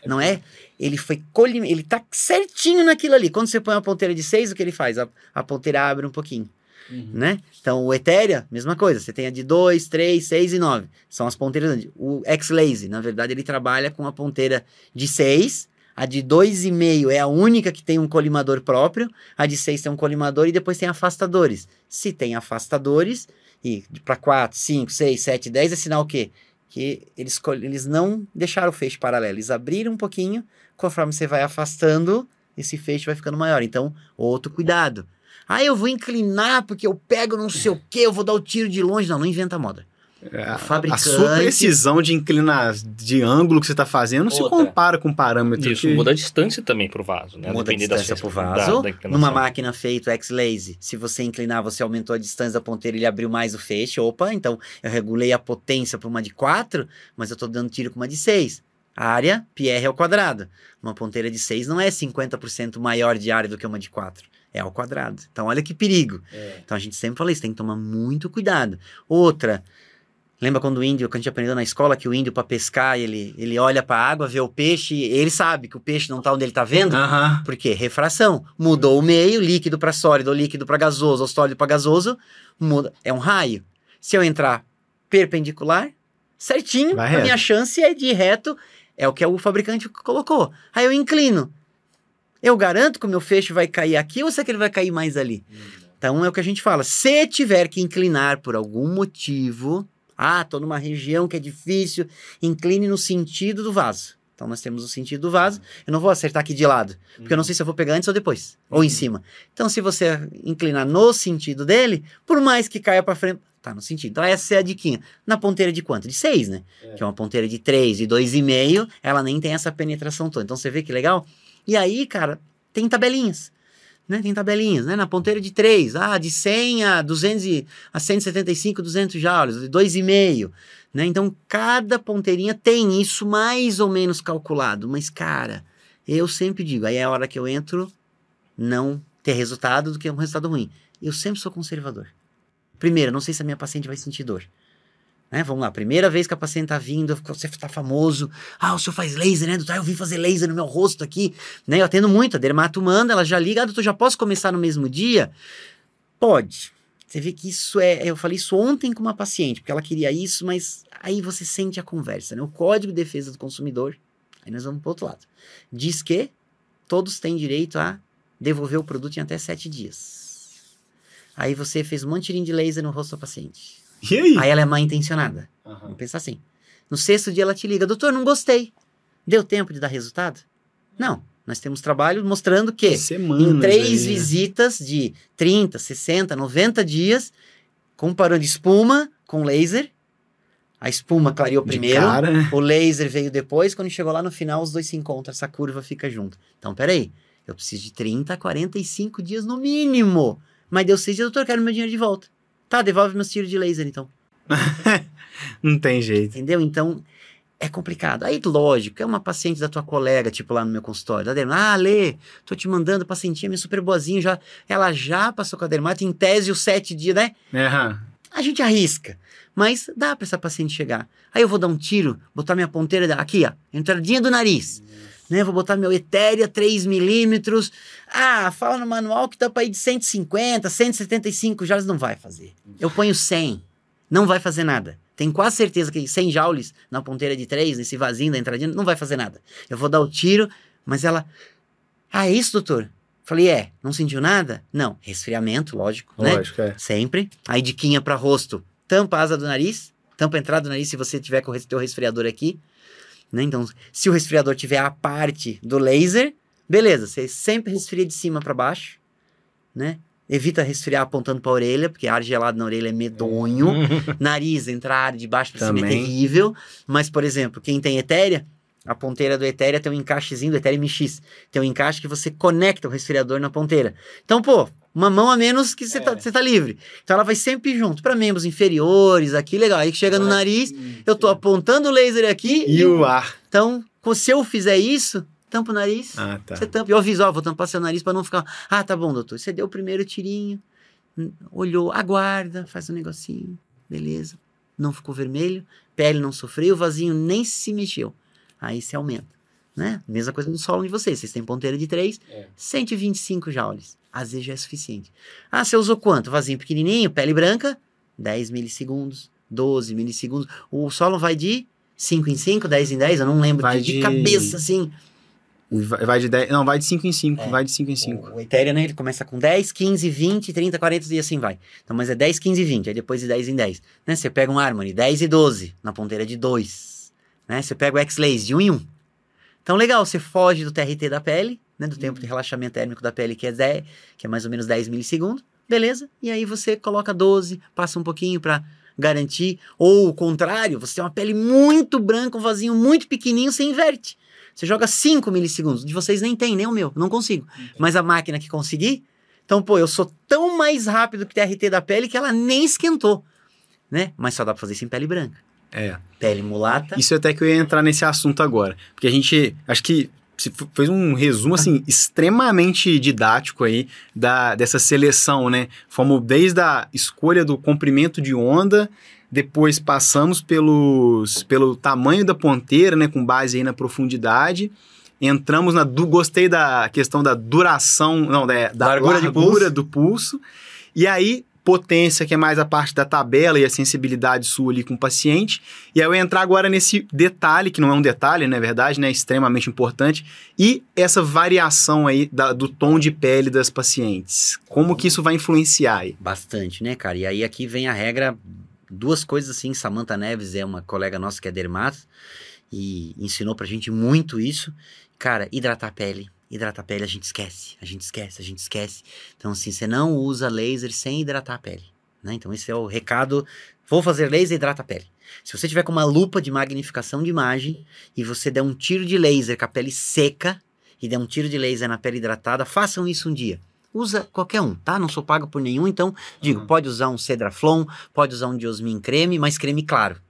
S3: Não é? Ele foi colim... ele tá certinho naquilo ali. Quando você põe uma ponteira de 6, o que ele faz? A, a ponteira abre um pouquinho,
S1: Uhum.
S3: né? Então o Ethereum, mesma coisa. Você tem a de 2, 3, 6 e 9. São as ponteiras. O X-Lazy, na verdade, ele trabalha com a ponteira de 6. A de 2,5 é a única que tem um colimador próprio. A de 6 tem um colimador e depois tem afastadores. Se tem afastadores, e para 4, 5, 6, 7, 10 é sinal o quê? Que eles, eles não deixaram o feixe paralelo. Eles abriram um pouquinho. Conforme você vai afastando, esse feixe vai ficando maior. Então, outro cuidado. Ah, eu vou inclinar porque eu pego não sei o que, eu vou dar o tiro de longe. Não, não inventa moda.
S2: É, a-
S3: fabricante-
S2: A sua precisão de inclinar, de ângulo que você está fazendo, não se
S1: Outra.
S2: compara com parâmetro
S1: Isso,
S2: que...
S1: muda a distância também pro vaso, né?
S3: Muda a
S1: Depender da
S3: distância pro
S1: da-
S3: vaso.
S1: da inclinação.
S3: Numa máquina feita X-Lazy, se você inclinar, você aumentou a distância da ponteira, ele abriu mais o feixe. Opa, então eu regulei a potência para uma de 4, mas eu estou dando tiro com uma de 6. A área, PR ao quadrado. Uma ponteira de 6 não é 50% maior de área do que uma de 4. É ao quadrado. Então, olha que perigo.
S1: É.
S3: Então, a gente sempre fala isso, tem que tomar muito cuidado. Outra, lembra quando o índio, quando a gente aprendeu na escola, que o índio, para pescar, ele, ele olha para a água, vê o peixe, e ele sabe que o peixe não está onde ele está vendo?
S2: Aham.
S3: Por quê? Refração. Mudou o meio, líquido para sólido, líquido para gasoso, ou sólido para gasoso, muda. É um raio. Se eu entrar perpendicular, certinho,
S2: Vai
S3: a
S2: reto.
S3: minha chance é de ir reto, é o que o fabricante colocou. Aí eu inclino. Eu garanto que o meu feixe vai cair aqui ou será que ele vai cair mais ali? Então é o que a gente fala. Se tiver que inclinar por algum motivo, ah, tô numa região que é difícil, incline no sentido do vaso. Então nós temos o sentido do vaso. Eu não vou acertar aqui de lado, porque eu não sei se eu vou pegar antes ou depois, ou em cima. Então se você inclinar no sentido dele, por mais que caia para frente, tá no sentido. Então essa é a diquinha. Na ponteira de quanto? De 6, né?
S1: É.
S3: Que é uma ponteira de 3, de 2,5, ela nem tem essa penetração toda. Então você vê que legal? E aí, cara, tem tabelinhas. Né? Tem tabelinhas, né? Na ponteira de 3, ah, de 100 a 200 e- a 175, 200 joules, de 2,5, né? Então, cada ponteirinha tem isso mais ou menos calculado, mas cara, eu sempre digo, aí é a hora que eu entro não ter resultado do que um resultado ruim. Eu sempre sou conservador. Primeiro, não sei se a minha paciente vai sentir dor. Né? Vamos lá, primeira vez que a paciente tá vindo, você tá famoso. Ah, o senhor faz laser, né, doutor? Eu vim fazer laser no meu rosto aqui. Né? Eu atendo muito, a dermato manda, ela já liga, ah, doutor, já posso começar no mesmo dia? Pode. Você vê que isso é. Eu falei isso ontem com uma paciente, porque ela queria isso, mas aí você sente a conversa, né? O Código de Defesa do Consumidor, aí nós vamos para outro lado. Diz que todos têm direito a devolver o produto em até sete dias. Aí você fez um monte de laser no rosto da paciente.
S2: E aí?
S3: Aí ela é mal intencionada.
S1: Aham.
S3: Vamos pensar assim. No sexto dia ela te liga, doutor, não gostei. Deu tempo de dar resultado? Não. Nós temos trabalho mostrando que
S2: Semanas
S3: em três
S2: aí, né?
S3: visitas de 30, 60, 90 dias, comparando espuma com laser. A espuma clareou primeiro,
S2: cara, né?
S3: o laser veio depois. Quando chegou lá no final, os dois se encontram, essa curva fica junto. Então, peraí, eu preciso de 30 a 45 dias no mínimo. Mas deu seis dias, doutor, eu quero meu dinheiro de volta. Tá, devolve meus tiros de laser então.
S2: Não tem jeito.
S3: Entendeu? Então, é complicado. Aí, lógico, é uma paciente da tua colega, tipo lá no meu consultório. Da dermato, ah, Lê, tô te mandando, pacientinha minha super boazinha, já, ela já passou com a dermato, em tese os sete dias, né?
S2: Aham.
S3: A gente arrisca, mas dá pra essa paciente chegar. Aí eu vou dar um tiro, botar minha ponteira aqui, ó, entradinha do nariz. Né, vou botar meu Etéria 3 milímetros. Ah, fala no manual que dá pra ir de 150, 175 joules. Não vai fazer. Eu ponho 100. Não vai fazer nada. Tem quase certeza que 100 joules na ponteira de 3, nesse vasinho da entradinha, não vai fazer nada. Eu vou dar o tiro, mas ela. Ah, é isso, doutor? Falei, é. Não sentiu nada? Não. Resfriamento, lógico, né?
S2: Lógico, é.
S3: Sempre. Aí, diquinha para rosto. Tampa a asa do nariz. Tampa a entrada do nariz se você tiver com o teu resfriador aqui. Né? Então, se o resfriador tiver a parte do laser, beleza. Você sempre resfria de cima para baixo, né? Evita resfriar apontando para a orelha, porque ar gelado na orelha é medonho. Nariz, entrar ar de baixo para cima é terrível. Mas, por exemplo, quem tem etérea, a ponteira do etérea tem um encaixezinho do etérea MX. Tem um encaixe que você conecta o resfriador na ponteira. Então, pô, uma mão a menos que você tá, você tá livre. Então ela vai sempre junto para membros inferiores, aqui legal. Aí chega no nariz, eu tô apontando o laser aqui
S2: E o ar.
S3: então, se eu fizer isso, tampa o nariz.
S2: Ah, tá.
S3: Você tampa. Eu aviso, ó, vou tampar seu nariz pra não ficar. Ah, tá bom, doutor. Você deu o primeiro tirinho, olhou, aguarda, faz um negocinho, beleza. Não ficou vermelho, pele não sofreu, o vasinho nem se mexeu. Aí você aumenta, né? Mesma coisa no solo de vocês. Vocês têm ponteira de 3,
S1: É.
S3: 125 joules. Às vezes já é suficiente. Ah, você usou quanto? Vasinho pequenininho, pele branca, 10 milissegundos, 12 milissegundos. O solo vai de 5 em 5, 10 em 10, eu não lembro
S2: Vai
S3: de, de cabeça, assim.
S2: Vai de 10. Não, vai de 5 em 5.
S3: É.
S2: Vai de 5 em 5.
S3: O, Ethereum, né, ele começa com 10, 15, 20, 30, 40 e assim vai. Então, mas é 10, 15 e 20, aí depois de 10 em 10. Né? Você pega um Harmony, 10 e 12, na ponteira de 2. Né? Você pega o X-Lace de 1 em 1. Então, legal, você foge do TRT da pele, né, do tempo de relaxamento térmico da pele, que é 10, que é mais ou menos 10 milissegundos, beleza? E aí você coloca 12, passa um pouquinho para garantir. Ou o contrário, você tem uma pele muito branca, um vasinho muito pequenininho, você inverte. Você joga 5 milissegundos. De vocês nem tem, nem o meu. Não consigo. Mas a máquina que conseguir. Então, pô, eu sou tão mais rápido que o TRT da pele que ela nem esquentou. Né? Mas só dá pra fazer isso em pele branca.
S2: É.
S3: Pele mulata.
S2: Isso até que eu ia entrar nesse assunto agora. Porque a gente, acho que fez um resumo, assim, extremamente didático aí da, dessa seleção, né? Fomos desde a escolha do comprimento de onda, depois passamos pelos, pelo tamanho da ponteira, né? Com base aí na profundidade. Entramos na... Du, gostei da questão da duração, não, da, da
S3: Largura
S2: largura,
S3: pulso.
S2: do pulso. E aí, potência, que é mais a parte da tabela e a sensibilidade sua ali com o paciente. E aí eu entrar agora nesse detalhe, que não é um detalhe, na verdade, né? Extremamente importante. E essa variação aí da- do tom de pele das pacientes. Como que isso vai influenciar aí?
S3: Bastante, né, cara? E aí aqui vem a regra, duas coisas assim, Samantha Neves é uma colega nossa que é dermato e ensinou pra gente muito isso. Cara, hidratar a pele. Hidratar a pele a gente esquece, a gente esquece, a gente esquece. Então assim, você não usa laser sem hidratar a pele, né? Então esse é o recado, vou fazer laser, hidrata a pele. Se você tiver com uma lupa de magnificação de imagem e você der um tiro de laser com a pele seca e der um tiro de laser na pele hidratada, façam isso um dia. Usa qualquer um, tá? Não sou pago por nenhum, então digo, pode usar um Cedraflon, pode usar um Diosmin creme, mas creme claro.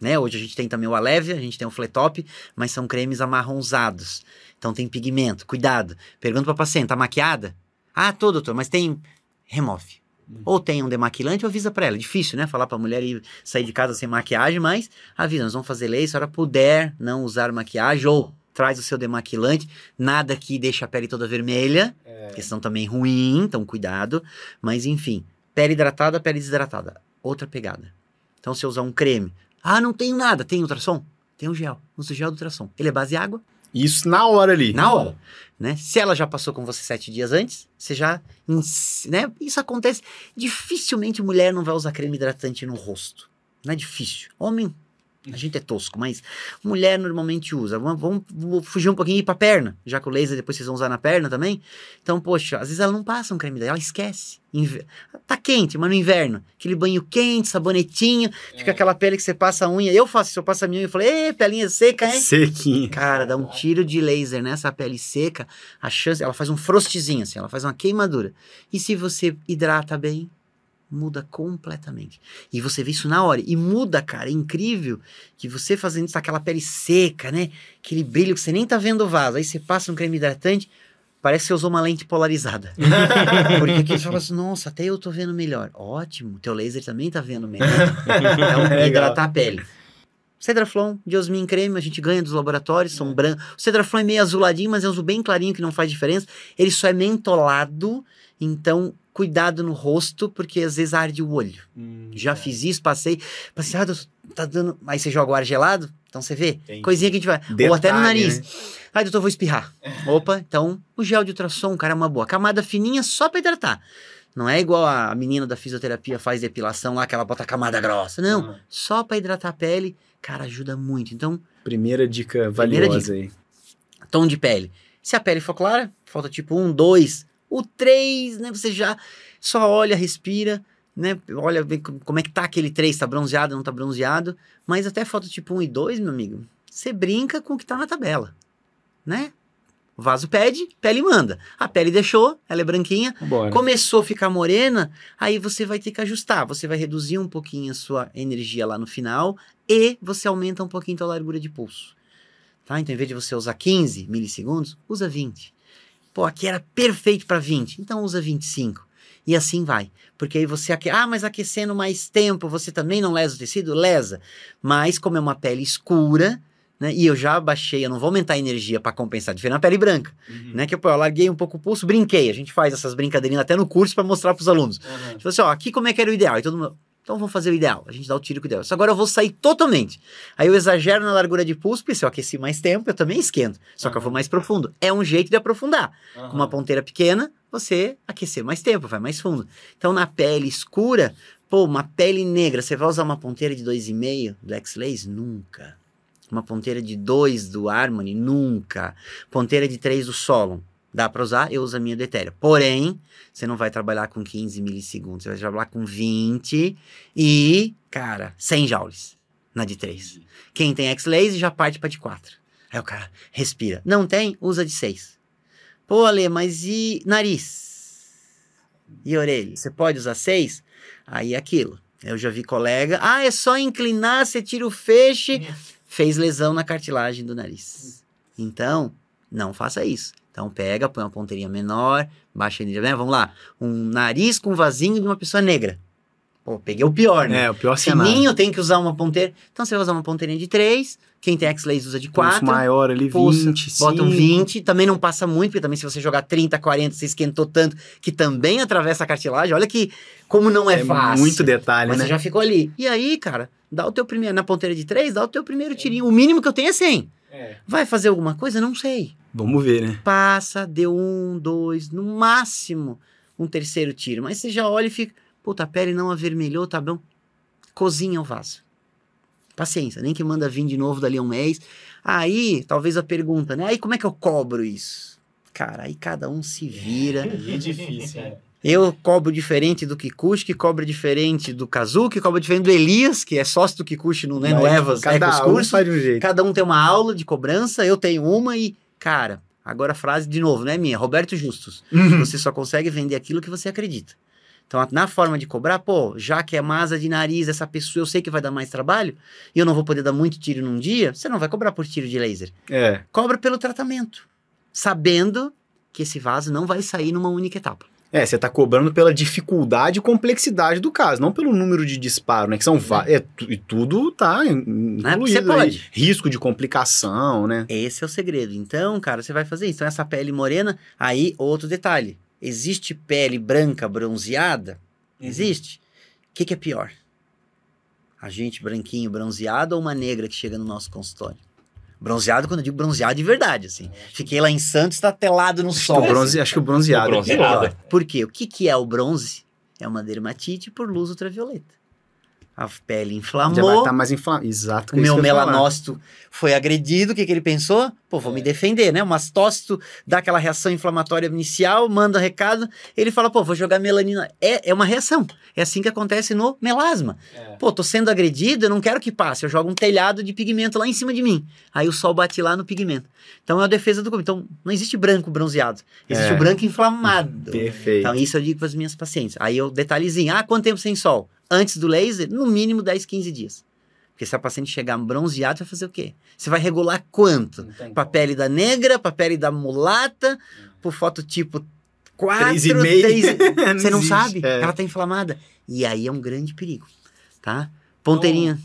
S3: Né? Hoje a gente tem também o Alevia, a gente tem o Fletop, mas são cremes amarronzados. Então tem pigmento, cuidado. Pergunta pra paciente, tá maquiada? Ah, tô, doutor, mas tem... Remove. Ou tem um demaquilante ou avisa pra ela. Difícil, né? Falar pra mulher ir sair de casa sem maquiagem, mas avisa, nós vamos fazer lei, se a senhora puder não usar maquiagem ou traz o seu demaquilante, nada que deixe a pele toda vermelha, questão também ruim, então cuidado. Mas enfim, pele hidratada, pele desidratada. Outra pegada. Então, se eu usar um creme, ah, não tenho nada, tem ultrassom? Tem o gel, usa o gel do ultrassom. Ele é base água,
S2: Isso na hora ali.
S3: na hora. Né? Se ela já passou com você sete dias antes, você já. Né? Isso acontece. Dificilmente mulher não vai usar creme hidratante no rosto. Não é difícil. Homem, a gente é tosco, mas mulher normalmente usa. Vamos, vamos- fugir um pouquinho e ir pra perna, já que o laser depois vocês vão usar na perna também. Então, poxa, às vezes ela não passa um creme hidratante, ela esquece. Inve- Tá quente, mas no inverno, aquele banho quente, sabonetinho, fica aquela pele que você passa a unha. Eu faço isso, eu passo a minha unha e falo, ê, pelinha seca, hein?
S2: Sequinha.
S3: Cara, dá um tiro de laser nessa pele seca, a chance, ela faz um frostzinho assim, ela faz uma queimadura. E se você hidrata bem, muda completamente. E você vê isso na hora. E muda, cara, é incrível que você fazendo isso, aquela pele seca, né? Aquele brilho que você nem tá vendo o vaso. Aí você passa um creme hidratante, parece que você usou uma lente polarizada. Porque aqui você fala assim, nossa, até eu tô vendo melhor. Ótimo, teu laser também tá vendo melhor. Então,
S2: Legal.
S3: hidratar a pele. Cedraflon, Diosmin creme, a gente ganha dos laboratórios, são brancos. O Cedraflon é meio azuladinho, mas é um azul bem clarinho que não faz diferença. Ele só é mentolado, então cuidado no rosto, porque às vezes arde o olho.
S2: Hum,
S3: Já
S2: tá.
S3: fiz isso, passei, passei, ah, doutor, tá dando. Aí você joga o ar gelado, então você vê.
S2: Entendi.
S3: Coisinha que a gente vai. Ou
S2: Detalhe,
S3: até no nariz.
S2: né?
S3: Ai, doutor, vou espirrar. Opa, então o gel de ultrassom, cara, é uma boa. Camada fininha só pra hidratar. Não é igual a menina da fisioterapia faz depilação lá, que ela bota camada grossa. Não,
S2: Ah.
S3: só pra hidratar a pele, cara, ajuda muito. Então,
S2: Primeira dica
S3: Primeira
S2: valiosa aí.
S3: tom de pele. Se a pele for clara, falta tipo um, dois, o três, né? Você já só olha, respira, né? Olha, vê co- como é que tá aquele três, tá bronzeado, não tá bronzeado. Mas até falta tipo um e dois, meu amigo. Você brinca com o que tá na tabela, né? O vaso pede, pele manda. A pele deixou, ela é branquinha,
S2: Bora.
S3: Começou a ficar morena, aí você vai ter que ajustar. Você vai reduzir um pouquinho a sua energia lá no final e você aumenta um pouquinho a largura de pulso. Tá? Então, em vez de você usar 15 milissegundos, usa 20. Pô, aqui era perfeito para 20, então usa 25. E assim vai. Porque aí você aque... Ah, mas aquecendo mais tempo, você também não lesa o tecido? Lesa. Mas como é uma pele escura, né? E eu já baixei, eu não vou aumentar a energia para compensar, diferente na pele branca
S2: Uhum.
S3: né? Que pô, eu larguei um pouco o pulso, brinquei. A gente faz essas brincadeirinhas até no curso para mostrar pros alunos.
S2: Uhum.
S3: Tipo assim, ó, aqui como é que era o ideal? E todo mundo, então vamos fazer o ideal. A gente dá o tiro com o ideal. Só agora eu vou sair totalmente. Aí eu exagero na largura de pulso, porque se eu aqueci mais tempo, eu também esquento. Só que eu vou mais profundo. É um jeito de aprofundar. Com uma ponteira pequena, você aquecer mais tempo, vai mais fundo. Então na pele escura, pô, uma pele negra, você vai usar uma ponteira de 2,5 do X-Lace? Nunca. Uma ponteira de 2 do Harmony? Nunca. Ponteira de 3 do Solon? Dá pra usar? Eu uso a minha do Ethereum. Porém, você não vai trabalhar com 15 milissegundos, você vai trabalhar com 20 e, cara, 100 joules na de 3. Quem tem X-Lace já parte pra de 4. Aí o cara respira. Não tem? Usa de 6. Pô, Ale, mas e nariz? E orelha? Você pode usar 6? Aí é aquilo. Eu já vi colega. Ah, é só inclinar, você tira o feixe. Fez lesão na cartilagem do nariz. Então, não faça isso. Então pega, põe uma ponteirinha menor, baixa a energia. né? Vamos lá. Um nariz com vasinho de uma pessoa negra. Pô, peguei o pior, né?
S2: É, o pior cenário.
S3: Fininho, tem que usar uma ponteira. Então você vai usar uma ponteirinha de 3. Quem tem X-Lays usa de
S2: Pulso
S3: 4.
S2: maior ali,
S3: Pulsa,
S2: 20,
S3: botam
S2: 5.
S3: 20, também não passa muito, porque também se você jogar 30, 40, você esquentou tanto que também atravessa a cartilagem. Olha que como não é,
S2: É
S3: fácil.
S2: muito detalhe,
S3: Mas
S2: né?
S3: você já ficou ali. E aí, cara, dá o teu primeiro, na ponteira de 3, dá o teu primeiro tirinho. O mínimo que eu tenho é 100.
S2: É.
S3: Vai fazer alguma coisa? Não sei.
S2: Vamos ver, né?
S3: Passa, deu um, dois, no máximo um terceiro tiro. Mas você já olha e fica, puta, a pele não avermelhou, tá bom. Cozinha o vaso. Paciência, nem que manda vir de novo dali a um mês. Aí, talvez a pergunta, né? Aí como é que eu cobro isso? Cara, aí cada um se vira.
S2: É difícil, é.
S3: Eu cobro diferente do Kikuchi, que cobra diferente do Kazu, que cobra diferente do Elias, que é sócio do Kikuchi no, né, no Evas
S2: Cada
S3: Ecos
S2: um
S3: Curso.
S2: faz de um jeito.
S3: Cada um tem uma aula de cobrança, eu tenho uma e, cara, agora a frase de novo, não é minha, Roberto Justus. Você só consegue vender aquilo que você acredita. Então, na forma de cobrar, pô, já que é masa de nariz, essa pessoa eu sei que vai dar mais trabalho, e eu não vou poder dar muito tiro num dia, você não vai cobrar por tiro de laser.
S2: É.
S3: Cobra pelo tratamento, sabendo que esse vaso não vai sair numa única etapa.
S2: É, você tá cobrando pela dificuldade e complexidade do caso, não pelo número de disparo, né? Que são é, tu- e tudo tá
S3: é
S2: incluído
S3: você
S2: aí.
S3: pode.
S2: Risco de complicação, né?
S3: Esse é o segredo. Então, cara, você vai fazer isso. Então, essa pele morena, aí outro detalhe. Existe pele branca bronzeada? Existe. O que, que é pior? A gente branquinho bronzeado ou uma negra que chega no nosso consultório? Bronzeado, quando eu digo bronzeado de verdade, assim. Fiquei lá em Santos, tá telado no
S2: Acho que,
S3: sol.
S2: o bronze, acho que o bronzeado.
S1: O bronzeado.
S3: Por quê? O que, que é o bronze? É uma dermatite por luz ultravioleta. A pele
S2: Já
S3: inflamou,
S2: vai estar mais inflamado. Exato.
S3: o
S2: é
S3: meu melanócito foi agredido, o que, que ele pensou? Pô, vou me defender, né? O mastócito dá aquela reação inflamatória inicial, manda recado, ele fala, pô, vou jogar melanina. É, é uma reação. É assim que acontece no melasma.
S2: É.
S3: Pô, tô sendo agredido, eu não quero que passe, eu jogo um telhado de pigmento lá em cima de mim. Aí o sol bate lá no pigmento. Então é a defesa do corpo. Então não existe branco bronzeado, existe
S2: É.
S3: o branco inflamado.
S2: Perfeito.
S3: Então, isso eu digo para as minhas pacientes. Aí eu detalhezinho, ah, quanto tempo sem sol? Antes do laser, no mínimo 10, 15 dias. Porque se a paciente chegar bronzeada, vai fazer o quê? Você vai regular quanto? Pra pele da negra, pra pele da mulata, por fototipo 4,
S2: Três e meio.
S3: 3. Você não
S2: existe,
S3: sabe,
S2: é.
S3: ela tá inflamada. E aí é um grande perigo, tá? Ponteirinha.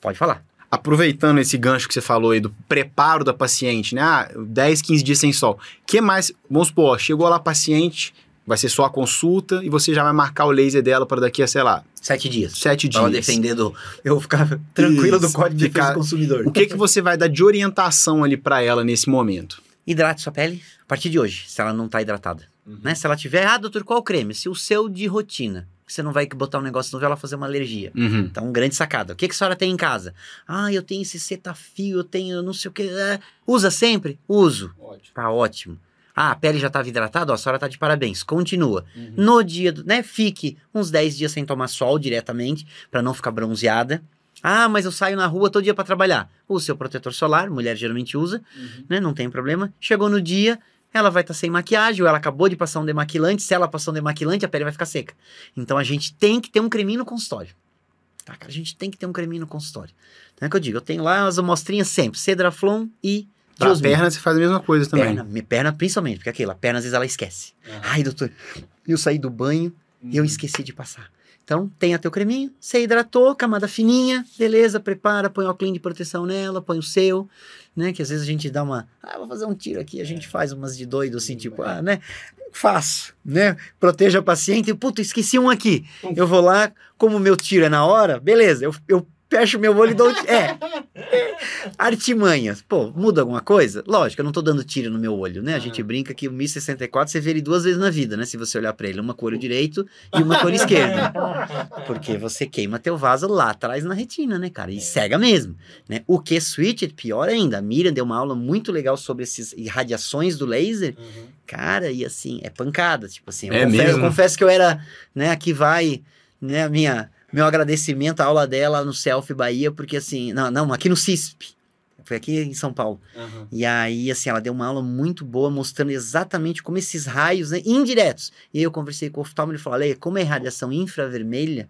S3: Pode falar.
S2: aproveitando esse gancho que você falou aí do preparo da paciente, né? Ah, 10, 15 dias sem sol. que mais? Vamos supor, chegou lá a paciente, vai ser só a consulta e você já vai marcar o laser dela para daqui a, sei lá,
S3: Sete dias.
S2: sete dias.
S3: defender do. Eu ficar tranquilo do
S2: Isso,
S3: código de defesa do consumidor.
S2: O que, que você vai dar de orientação ali para ela nesse momento?
S3: Hidrate sua pele a partir de hoje, se ela não tá hidratada. Né? Se ela tiver, ah, doutor, qual creme? Se o seu de rotina, você não vai botar um negócio novo e ela fazer uma alergia.
S2: Uhum.
S3: Então, grande sacada. O que, que a senhora tem em casa? Ah, eu tenho esse cetafio, eu tenho não sei o que. é. Usa sempre? Uso.
S1: Ótimo.
S3: Tá ótimo. Ah, a pele já estava hidratada? Ó, a senhora tá de parabéns. Continua.
S1: Uhum.
S3: No dia, do, né? Fique uns 10 dias sem tomar sol diretamente, para não ficar bronzeada. Ah, mas eu saio na rua todo dia para trabalhar. Use seu protetor solar, mulher geralmente usa,
S1: Uhum.
S3: né? Não tem problema. Chegou no dia, ela vai estar sem maquiagem, ou ela acabou de passar um demaquilante. Se ela passou um demaquilante, a pele vai ficar seca. Então a gente tem que ter um creminho no consultório. Tá, cara? A gente tem que ter um creminho no consultório. Então é que eu digo, eu tenho lá as amostrinhas sempre, Cedraflon e
S2: Pra
S3: Diosmin.
S2: perna você faz a mesma coisa também.
S3: Perna, perna principalmente, porque aquilo, a perna às vezes ela esquece. Ai, doutor, eu saí do banho e eu esqueci de passar. Então, tenha teu creminho, você hidratou, camada fininha, beleza, prepara, põe o clean de proteção nela, põe o seu, né? Que às vezes a gente dá uma, ah, vou fazer um tiro aqui, a gente faz umas de doido assim, tipo, ah, né? Faço, né? Proteja a paciente, puta, esqueci um aqui. Eu vou lá, como o meu tiro é na hora, beleza, eu, eu fecho meu olho e dou. É. Artimanhas. Pô, muda alguma coisa? Lógico, eu não tô dando tiro no meu olho, né? A gente brinca que o Mi 64 você vê ele duas vezes na vida, né? Se você olhar pra ele, uma com o olho direito e uma com o olho esquerdo. Porque você queima teu vaso lá atrás na retina, né, cara? E cega mesmo, né? O que switch, pior ainda. A Miriam deu uma aula muito legal sobre essas irradiações do laser.
S1: Uhum.
S3: Cara, e assim, é pancada. Tipo assim, eu,
S2: É
S3: confesso, eu confesso que eu era, né, aqui vai, né, a minha, meu agradecimento à aula dela no Selfie Bahia, porque assim, não, não, aqui no CISP. Foi aqui em São Paulo.
S1: Uhum.
S3: E aí, assim, ela deu uma aula muito boa, mostrando exatamente como esses raios, né, indiretos. E aí eu conversei com o oftalmo e ele falou, Leia, como é radiação infravermelha,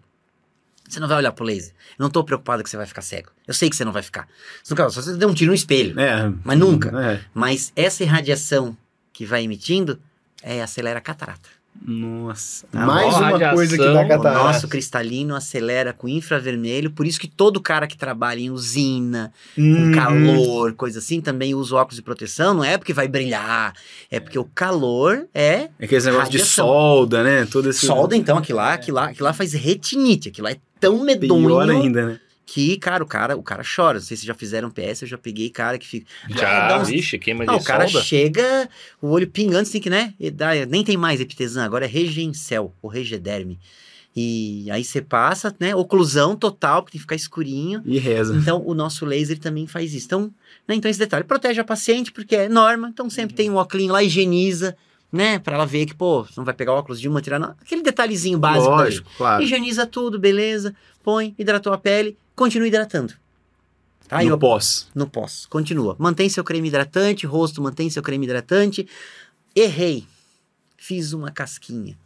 S3: você não vai olhar pro laser. Eu não tô preocupado que você vai ficar cego. Eu sei que você não vai ficar. Você nunca, só você der um tiro no espelho.
S2: É.
S3: Mas nunca.
S2: É.
S3: Mas essa irradiação que vai emitindo, é, acelera a catarata.
S2: Nossa. Mais uma
S1: radiação,
S2: coisa que dá
S1: o
S3: O
S2: catarata.
S3: nosso cristalino acelera com infravermelho, por isso que todo cara que trabalha em usina, com
S2: Uhum.
S3: calor, coisa assim, também usa óculos de proteção, não é porque vai brilhar, é porque o calor é
S2: Aqueles negócios de
S3: Radiação.
S2: solda, né? Todo esse...
S3: solda, então, aquilo lá, aquilo lá, aquilo lá faz retinite, aquilo lá é tão medonho
S2: Pior ainda, né?
S3: Que, cara, o cara, o cara chora. Não sei se já fizeram PS, eu já peguei cara que fica.
S1: Já,
S3: dá uns-
S1: vixe, queima
S3: Não,
S1: de
S3: o cara
S1: solda.
S3: chega, o olho pingando, assim que, né? e dá- nem tem mais epitesan, agora é regencel, ou regederme. E aí você passa, né? Oclusão total, porque tem que ficar escurinho.
S2: E reza.
S3: Então, o nosso laser também faz isso. Então, né, então esse detalhe, protege a paciente, porque é norma, então sempre tem um óculos lá, higieniza, né? Pra ela ver que, pô, não vai pegar o óculos de uma, tirar, não. Aquele detalhezinho básico.
S2: Lógico, claro.
S3: Higieniza tudo, beleza. Põe, hidratou a pele, continua hidratando. Tá?
S2: no
S3: Eu-
S2: pós.
S3: no pós. Continua. Mantém seu creme hidratante, rosto mantém seu creme hidratante. Errei. Fiz uma casquinha.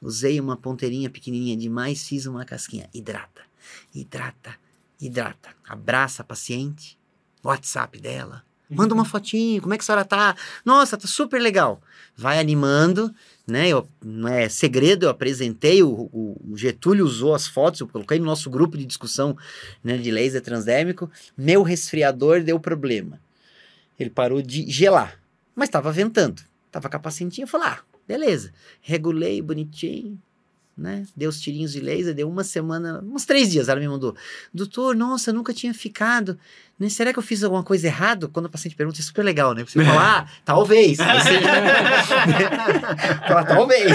S3: Usei uma ponteirinha pequenininha demais, fiz uma casquinha. Hidrata, hidrata, hidrata. Abraça a paciente, WhatsApp dela. Manda uma fotinho, como é que a senhora tá? Nossa, tá super legal. Vai animando, né? Eu, não é segredo, eu apresentei, o, o- Getúlio usou as fotos, eu coloquei no nosso grupo de discussão né, de laser transdérmico. Meu resfriador deu problema. Ele parou de gelar, mas estava ventando. Tava com a pacientinha, eu falei, ah, beleza. Regulei bonitinho, né? Deu os tirinhos de laser, deu uma semana, uns três dias, ela me mandou. Doutor, nossa, eu nunca tinha ficado. Né? Será que eu fiz alguma coisa errado? Quando a paciente pergunta, é super legal, né? Você fala, ah, talvez. Fala, talvez.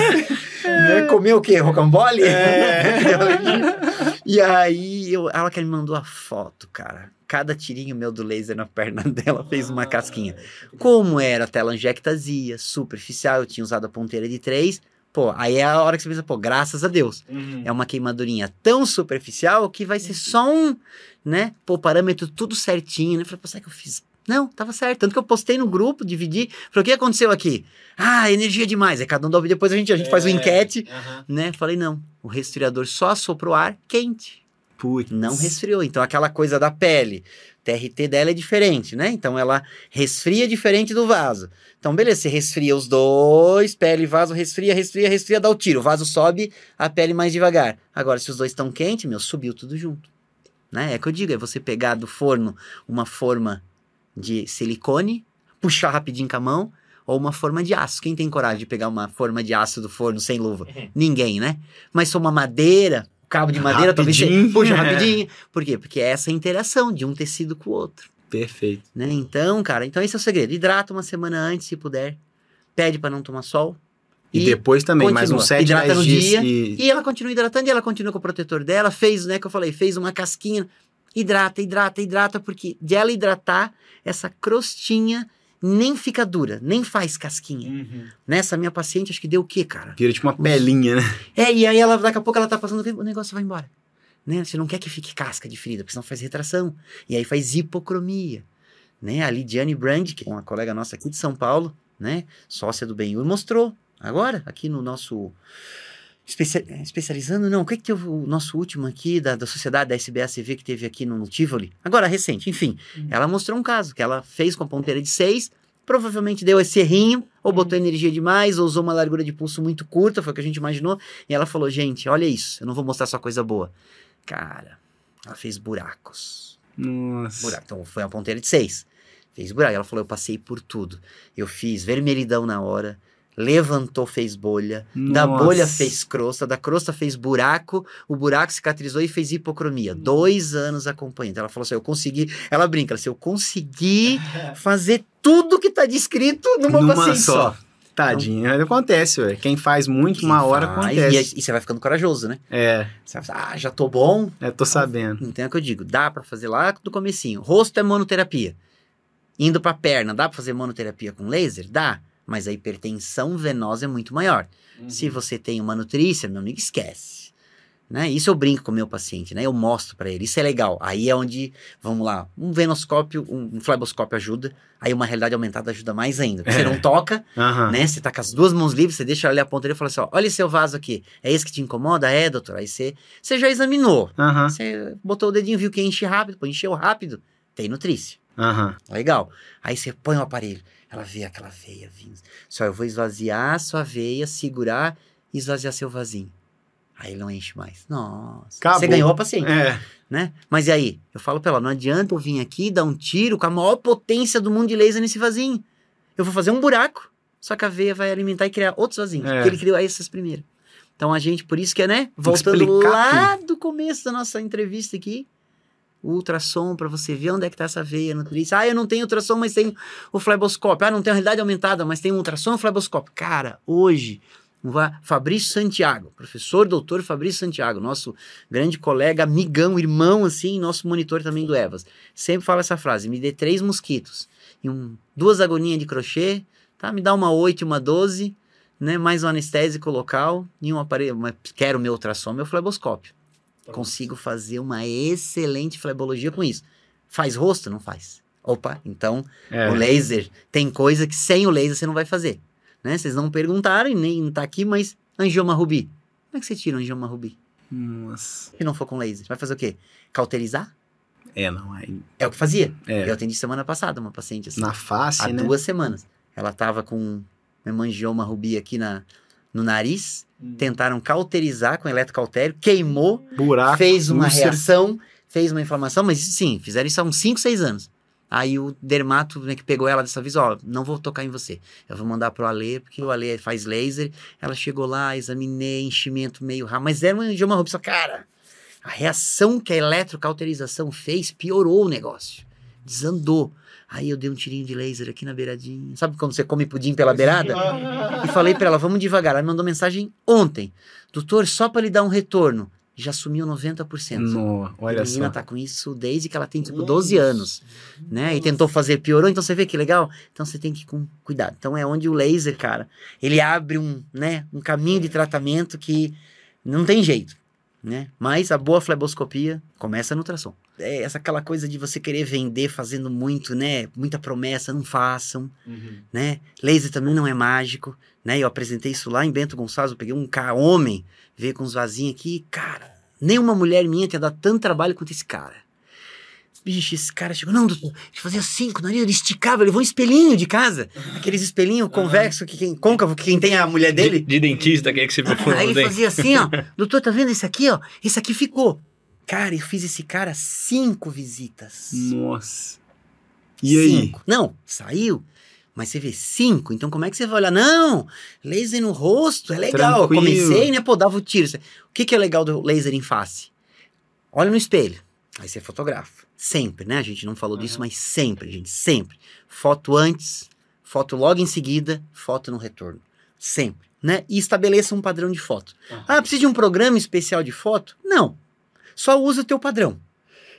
S3: Né? Comeu o quê? Rocambole? e aí, eu, ela que me mandou a foto, cara. Cada tirinho meu do laser na perna dela fez uma casquinha. Como era telangiectasia, superficial, eu tinha usado a ponteira de 3. Pô, aí é a hora que você pensa, pô, graças a Deus. É uma queimadurinha tão superficial que vai ser só um, né? Pô, parâmetro tudo certinho, né? Falei, pô, será que eu fiz? Não, tava certo. Tanto que eu postei no grupo, dividi. Falei, o que aconteceu aqui? Ah, energia demais. Aí cada um dá o- Depois a gente, a gente faz uma enquete, né? Falei, não. O resfriador só assoprou ar quente
S2: Putz.
S3: não resfriou. Então, aquela coisa da pele, TRT dela é diferente, né? Então, ela resfria diferente do vaso. Então, beleza, você resfria os dois, pele e vaso, resfria, resfria, resfria, dá o tiro. O vaso sobe, a pele mais devagar. Agora, se os dois estão quentes, meu, subiu tudo junto. né? É que eu digo, é você pegar do forno uma forma de silicone, puxar rapidinho com a mão, ou uma forma de aço. Quem tem coragem de pegar uma forma de aço do forno sem luva? Ninguém, né? Mas se uma madeira, cabo de madeira, talvez você puxa
S2: é.
S3: rapidinho. Por quê? Porque é essa interação de um tecido com o outro.
S2: Perfeito.
S3: Né? Então, cara, então esse é o segredo. Hidrata uma semana antes, se puder. Pede para não tomar sol.
S2: E, depois também, mais
S3: continua.
S2: uns 7,
S3: Hidrata
S2: 10
S3: no
S2: dias.
S3: dia,
S2: e...
S3: E ela continua hidratando e ela continua com o protetor dela. Fez, né, que eu falei, fez uma casquinha. Hidrata, hidrata, hidrata, porque de ela hidratar, essa crostinha nem fica dura, nem faz casquinha. Nessa minha paciente, acho que deu o quê, cara?
S2: Vira tipo uma pelinha, né?
S3: É, e aí ela, daqui a pouco ela tá passando o negócio vai embora. Né? Você não quer que fique casca de ferida, porque senão faz retração. E aí faz hipocromia. Né? A Lidiane Brand, que é uma colega nossa aqui de São Paulo, né? Sócia do Benhur, mostrou agora, aqui no nosso. Especia- especializando, não, o que, que teve o nosso último aqui, da, da sociedade da SBACV que teve aqui no, no Tivoli? Agora, recente, enfim. Ela mostrou um caso que ela fez com a ponteira de 6, provavelmente deu esse errinho, ou botou energia demais, ou usou uma largura de pulso muito curta, foi o que a gente imaginou. E ela falou: gente, olha isso, eu não vou mostrar só coisa boa. Cara, ela fez buracos.
S2: Nossa.
S3: Buraco. Então foi uma ponteira de seis. Fez buraco. Ela falou: eu passei por tudo. Eu fiz vermelhidão na hora. Levantou, fez bolha. Da
S2: Nossa.
S3: bolha fez crosta. Da crosta fez buraco. O buraco cicatrizou e fez hipocromia. Dois anos acompanhando. Ela falou assim: eu consegui. Ela brinca, ela assim, eu consegui fazer tudo que tá descrito numa,
S2: Numa
S3: paciente
S2: só.
S3: só.
S2: Tadinho, acontece, ué. Quem faz muito, uma
S3: Quem
S2: hora
S3: faz,
S2: acontece.
S3: E, e você vai ficando corajoso, né?
S2: É,
S3: Você vai falar, ah, já tô bom,
S2: é, tô sabendo.
S3: Então é o que eu digo, dá pra fazer lá do comecinho. Rosto é monoterapia. Indo pra perna, dá pra fazer monoterapia com laser? Dá. Mas a hipertensão venosa é muito maior. Se você tem uma nutrícia, meu amigo, esquece. Né? Isso eu brinco com o meu paciente, né? Eu mostro pra ele, isso é legal. Aí é onde, vamos lá, um venoscópio, um, um fleboscópio ajuda. Aí uma realidade aumentada ajuda mais ainda. Porque Você não toca,
S2: Aham.
S3: né? Você tá com as duas mãos livres, você deixa ela ali a ponta dele e fala assim: ó, olha seu vaso aqui. É esse que te incomoda? É, doutor. Aí você, você já examinou.
S2: Aham.
S3: Você botou o dedinho, viu que enche rápido, pô, encheu rápido, tem nutrícia.
S2: Aham.
S3: Legal. Aí você põe o aparelho, ela vê aquela veia vindo. Só eu vou esvaziar sua veia, segurar e esvaziar seu vasinho. Aí ele não enche mais. Nossa.
S2: Acabou.
S3: Você ganhou a paciente,
S2: É.
S3: né? Mas e aí? Eu falo pra ela, não adianta eu vir aqui dar um tiro com a maior potência do mundo de laser nesse vasinho. Eu vou fazer um buraco, só que a veia vai alimentar e criar outros vasinhos.
S2: É.
S3: Porque ele criou essas primeiras. Então a gente, por isso que é, né? Voltando lá do começo da nossa entrevista aqui, ultrassom pra você ver onde é que tá essa veia nutrícia. Ah, eu não tenho ultrassom, mas tenho o fleboscópio. Ah, não tenho realidade aumentada, mas tem um ultrassom e um fleboscópio. Cara, hoje, Fabrício Santiago, professor doutor Fabrício Santiago, nosso grande colega, amigão, irmão, assim, nosso monitor também do Evas, sempre fala essa frase: me dê três mosquitos e um, duas agulhinhas de crochê, tá? Me dá uma 8 e uma 12, né? Mais um anestésico local e um aparelho. Uma, quero meu ultrassom, meu fleboscópio. Consigo fazer uma excelente flebologia com isso. Faz rosto? Não faz. Opa, então
S2: É.
S3: o laser tem coisa que sem o laser você não vai fazer. Né? Vocês não perguntaram e nem tá aqui, mas angioma rubi. Como é que você tira um angioma rubi?
S2: Nossa.
S3: Se não for com laser, vai fazer o quê? Cauterizar?
S2: É, não. Aí,
S3: É o que fazia.
S2: é.
S3: Eu atendi semana passada uma paciente assim.
S2: Na face,
S3: há
S2: né?
S3: duas semanas. Ela tava com hemangioma rubi aqui na, no nariz. Tentaram cauterizar com eletrocautério, queimou,
S2: Buraco.
S3: fez uma
S2: úlcera.
S3: reação, fez uma inflamação, mas sim, fizeram isso há uns 5, 6 anos. Aí o dermato né, que pegou ela dessa vez, ó, não vou tocar em você. Eu vou mandar pro Ale, porque o Ale faz laser. Ela chegou lá, examinei, enchimento meio rápido, mas era um angioma cara, a reação que a eletrocauterização fez piorou o negócio. Desandou. Aí eu dei um tirinho de laser aqui na beiradinha. Sabe quando você come pudim pela beirada? E falei pra ela, vamos devagar. Ela me mandou mensagem ontem. Doutor, só pra lhe dar um retorno. Já sumiu 90%.
S2: No, olha
S3: a menina
S2: só.
S3: tá com isso desde que ela tem, tipo, 12 anos, né? E tentou fazer, piorou. Então, você vê que legal? Então, você tem que ir com cuidado. Então, é onde o laser, cara, ele abre um, né, um caminho de tratamento que não tem jeito, né? Mas a boa fleboscopia começa no ultrassom. É essa aquela coisa de você querer vender fazendo muito, né? Muita promessa, não façam né? Laser também não é mágico, né? Eu apresentei isso lá em Bento Gonçalves, eu peguei um cara, homem, veio com uns vasinhos aqui, cara, nenhuma mulher minha tinha dado tanto trabalho quanto esse cara. Bicho, esse cara chegou, não, doutor, ele fazia assim com o nariz, ele esticava, ele levou um espelhinho de casa, aqueles espelhinhos convexo, que quem, côncavo, que quem tem a mulher
S1: De,
S3: dele.
S1: de dentista, quer que você for
S3: Aí ele fazia assim, ó, doutor, tá vendo esse aqui, ó? Esse aqui ficou. Cara, eu fiz esse cara cinco visitas.
S2: Nossa. E aí?
S3: Cinco. Não, saiu. Mas você vê cinco, então como é que você vai olhar? Não, laser no rosto é legal. Eu comecei, né? Pô, dava o tiro. O que, que é legal do laser em face? Olha no espelho. Aí você fotografa. Sempre, né? A gente não falou disso, mas sempre, gente, sempre. Foto antes, foto logo em seguida, foto no retorno. Sempre, né? E estabeleça um padrão de foto. Ah, precisa de um programa especial de foto? Não. Só usa o teu padrão.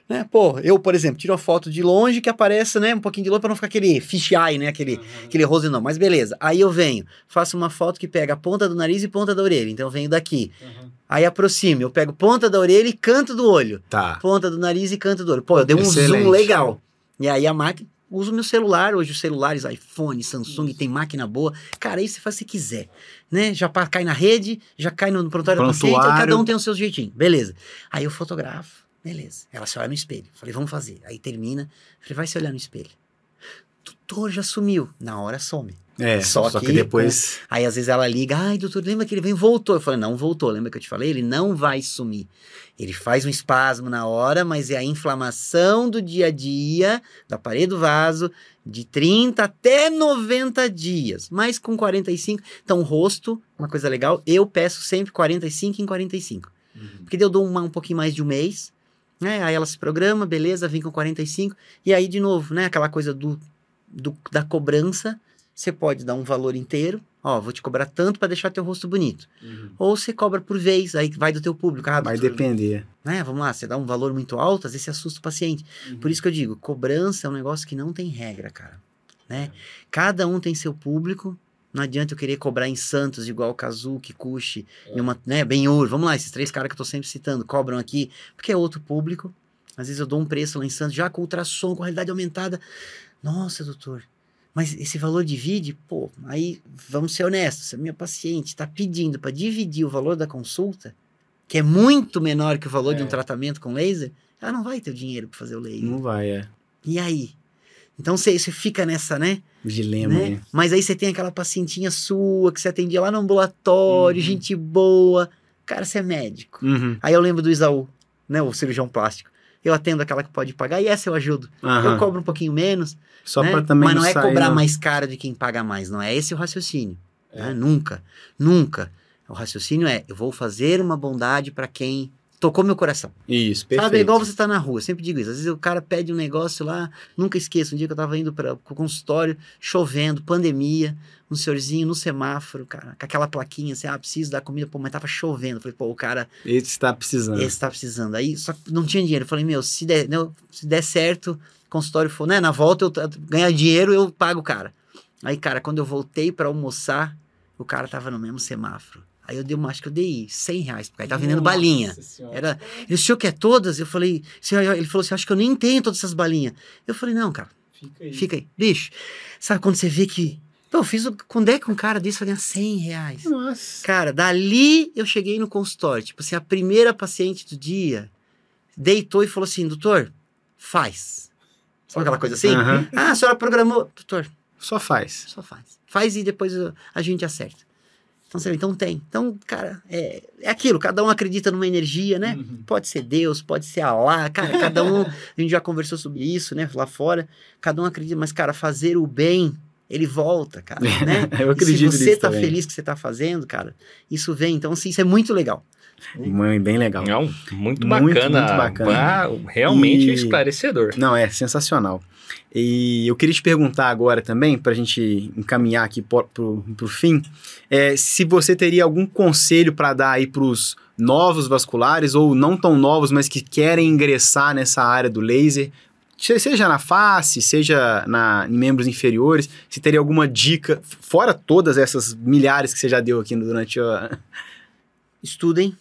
S3: Né? Pô, eu, por exemplo, tiro a foto de longe que apareça, né, um pouquinho de longe para não ficar aquele fisheye, né, aquele, aquele rose não. Mas beleza. Aí eu venho, faço uma foto que pega a ponta do nariz e ponta da orelha. Então eu venho daqui. Aí aproximo, eu pego ponta da orelha e canto do olho.
S2: Tá.
S3: Ponta do nariz e canto do olho. Pô, eu dei um
S2: Excelente.
S3: zoom legal. E aí a máquina uso meu celular, hoje os celulares, iPhone, Samsung, tem máquina boa. Cara, aí você faz você quiser, né? Já cai na rede, já cai no prontuário do paciente, cada um tem o seu jeitinho. Beleza. Aí eu fotografo, beleza. Ela se olha no espelho. Falei, vamos fazer. Aí termina. Falei, vai se olhar no espelho. Doutor, já sumiu. Na hora some.
S2: É,
S3: Só
S2: só, que,
S3: que
S2: depois.
S3: Aí às vezes ela liga, ai doutor, lembra que ele veio, voltou. Eu falei, não voltou, lembra que eu te falei? Ele não vai sumir. Ele faz um espasmo na hora, mas é a inflamação do dia a dia, da parede do vaso, de 30 até 90 dias. Mas com 45, então rosto, uma coisa legal, eu peço sempre 45 em 45. Porque daí eu dou uma, um pouquinho mais de um mês, né? Aí ela se programa, beleza, vem com 45. E aí, de novo, né? Aquela coisa do, do- da cobrança. Você pode dar um valor inteiro. Ó, vou te cobrar tanto para deixar teu rosto bonito. Ou você cobra por vez, aí vai do teu público. Ah,
S2: Vai depender.
S3: né? Vamos lá, você dá um valor muito alto, às vezes você assusta o paciente. Por isso que eu digo, cobrança é um negócio que não tem regra, cara. Né? Cada um tem seu público. Não adianta eu querer cobrar em Santos igual Kazuki, Kushi, e uma, né, Benhur. Vamos lá, esses três caras que eu tô sempre citando, cobram aqui, porque é outro público. Às vezes eu dou um preço lá em Santos, já com ultrassom, com realidade aumentada. Nossa, doutor, mas esse valor divide? Pô, aí vamos ser honestos, se a minha paciente está pedindo para dividir o valor da consulta, que é muito menor que o valor de um
S1: É.
S3: tratamento com laser, ela não vai ter o dinheiro para fazer o laser.
S2: Não vai, é.
S3: E aí? Então você fica nessa, né?
S2: Dilema
S3: né? Mas aí você tem aquela pacientinha sua que você atendia lá no ambulatório,
S1: Uhum.
S3: gente boa. Cara, você é médico.
S2: Uhum.
S3: Aí eu lembro do Isaú, né? O cirurgião plástico. Eu atendo aquela que pode pagar e essa eu ajudo. Eu cobro um pouquinho menos.
S2: Só
S3: né?
S2: pra também
S3: Mas não é
S2: sair,
S3: cobrar
S2: né?
S3: mais caro de quem paga mais. Não é esse o raciocínio.
S1: É.
S3: né? Nunca. Nunca. O raciocínio é: eu vou fazer uma bondade para quem tocou meu coração.
S2: Isso, perfeito.
S3: Sabe, é igual você tá na rua, eu sempre digo isso. Às vezes o cara pede um negócio lá, nunca esqueço, um dia que eu tava indo para o consultório, chovendo, pandemia, um senhorzinho no semáforo, cara, com aquela plaquinha assim, ah, preciso dar comida, pô, mas tava chovendo. Eu falei, pô, o cara,
S2: Esse está precisando.
S3: esse tá precisando. Aí, só que não tinha dinheiro. Eu falei, meu, se der, não, se der certo, o consultório for, né, na volta eu t- ganhar dinheiro, eu pago o cara. Aí, cara, quando eu voltei para almoçar, o cara tava no mesmo semáforo. Aí eu dei uma, acho que eu dei 100 reais, porque aí tava vendendo balinha. Era, ele, o senhor quer todas? Eu falei, senhor, ele falou assim, acho que eu nem tenho todas essas balinhas. Eu falei, não, cara,
S1: Fica aí.
S3: fica aí. Bicho, sabe quando você vê que... Pô, eu fiz, o- quando é que um cara desse vai ganhar 100 reais?
S2: Nossa.
S3: Cara, dali eu cheguei no consultório. Tipo assim, a primeira paciente do dia deitou e falou assim, doutor, faz. Sabe aquela coisa assim?
S2: Aham.
S3: Ah, a senhora programou. Doutor,
S2: Só faz.
S3: só faz. Faz e depois a gente acerta. Então, você então tem. Então, cara, é, é aquilo. Cada um acredita numa energia, né?
S1: Uhum.
S3: Pode ser Deus, pode ser Alá, cara, cada um, a gente já conversou sobre isso, né, lá fora, cada um acredita, mas, cara, fazer o bem, ele volta, cara, né?
S2: Eu
S3: E
S2: acredito
S3: se você tá
S2: também.
S3: feliz que você tá fazendo, cara, isso vem, então, assim, isso é muito legal.
S2: Mãe, bem legal.
S1: Não, muito
S2: Muito,
S1: bacana.
S2: muito bacana.
S1: Ah, realmente
S2: E-
S1: esclarecedor.
S2: Não, é sensacional. E eu queria te perguntar agora também, para a gente encaminhar aqui pro, pro, pro fim, é, se você teria algum conselho para dar aí para os novos vasculares, ou não tão novos, mas que querem ingressar nessa área do laser, se- seja na face, seja na, em membros inferiores, se teria alguma dica, fora todas essas milhares que você já deu aqui durante a...
S3: Estudem,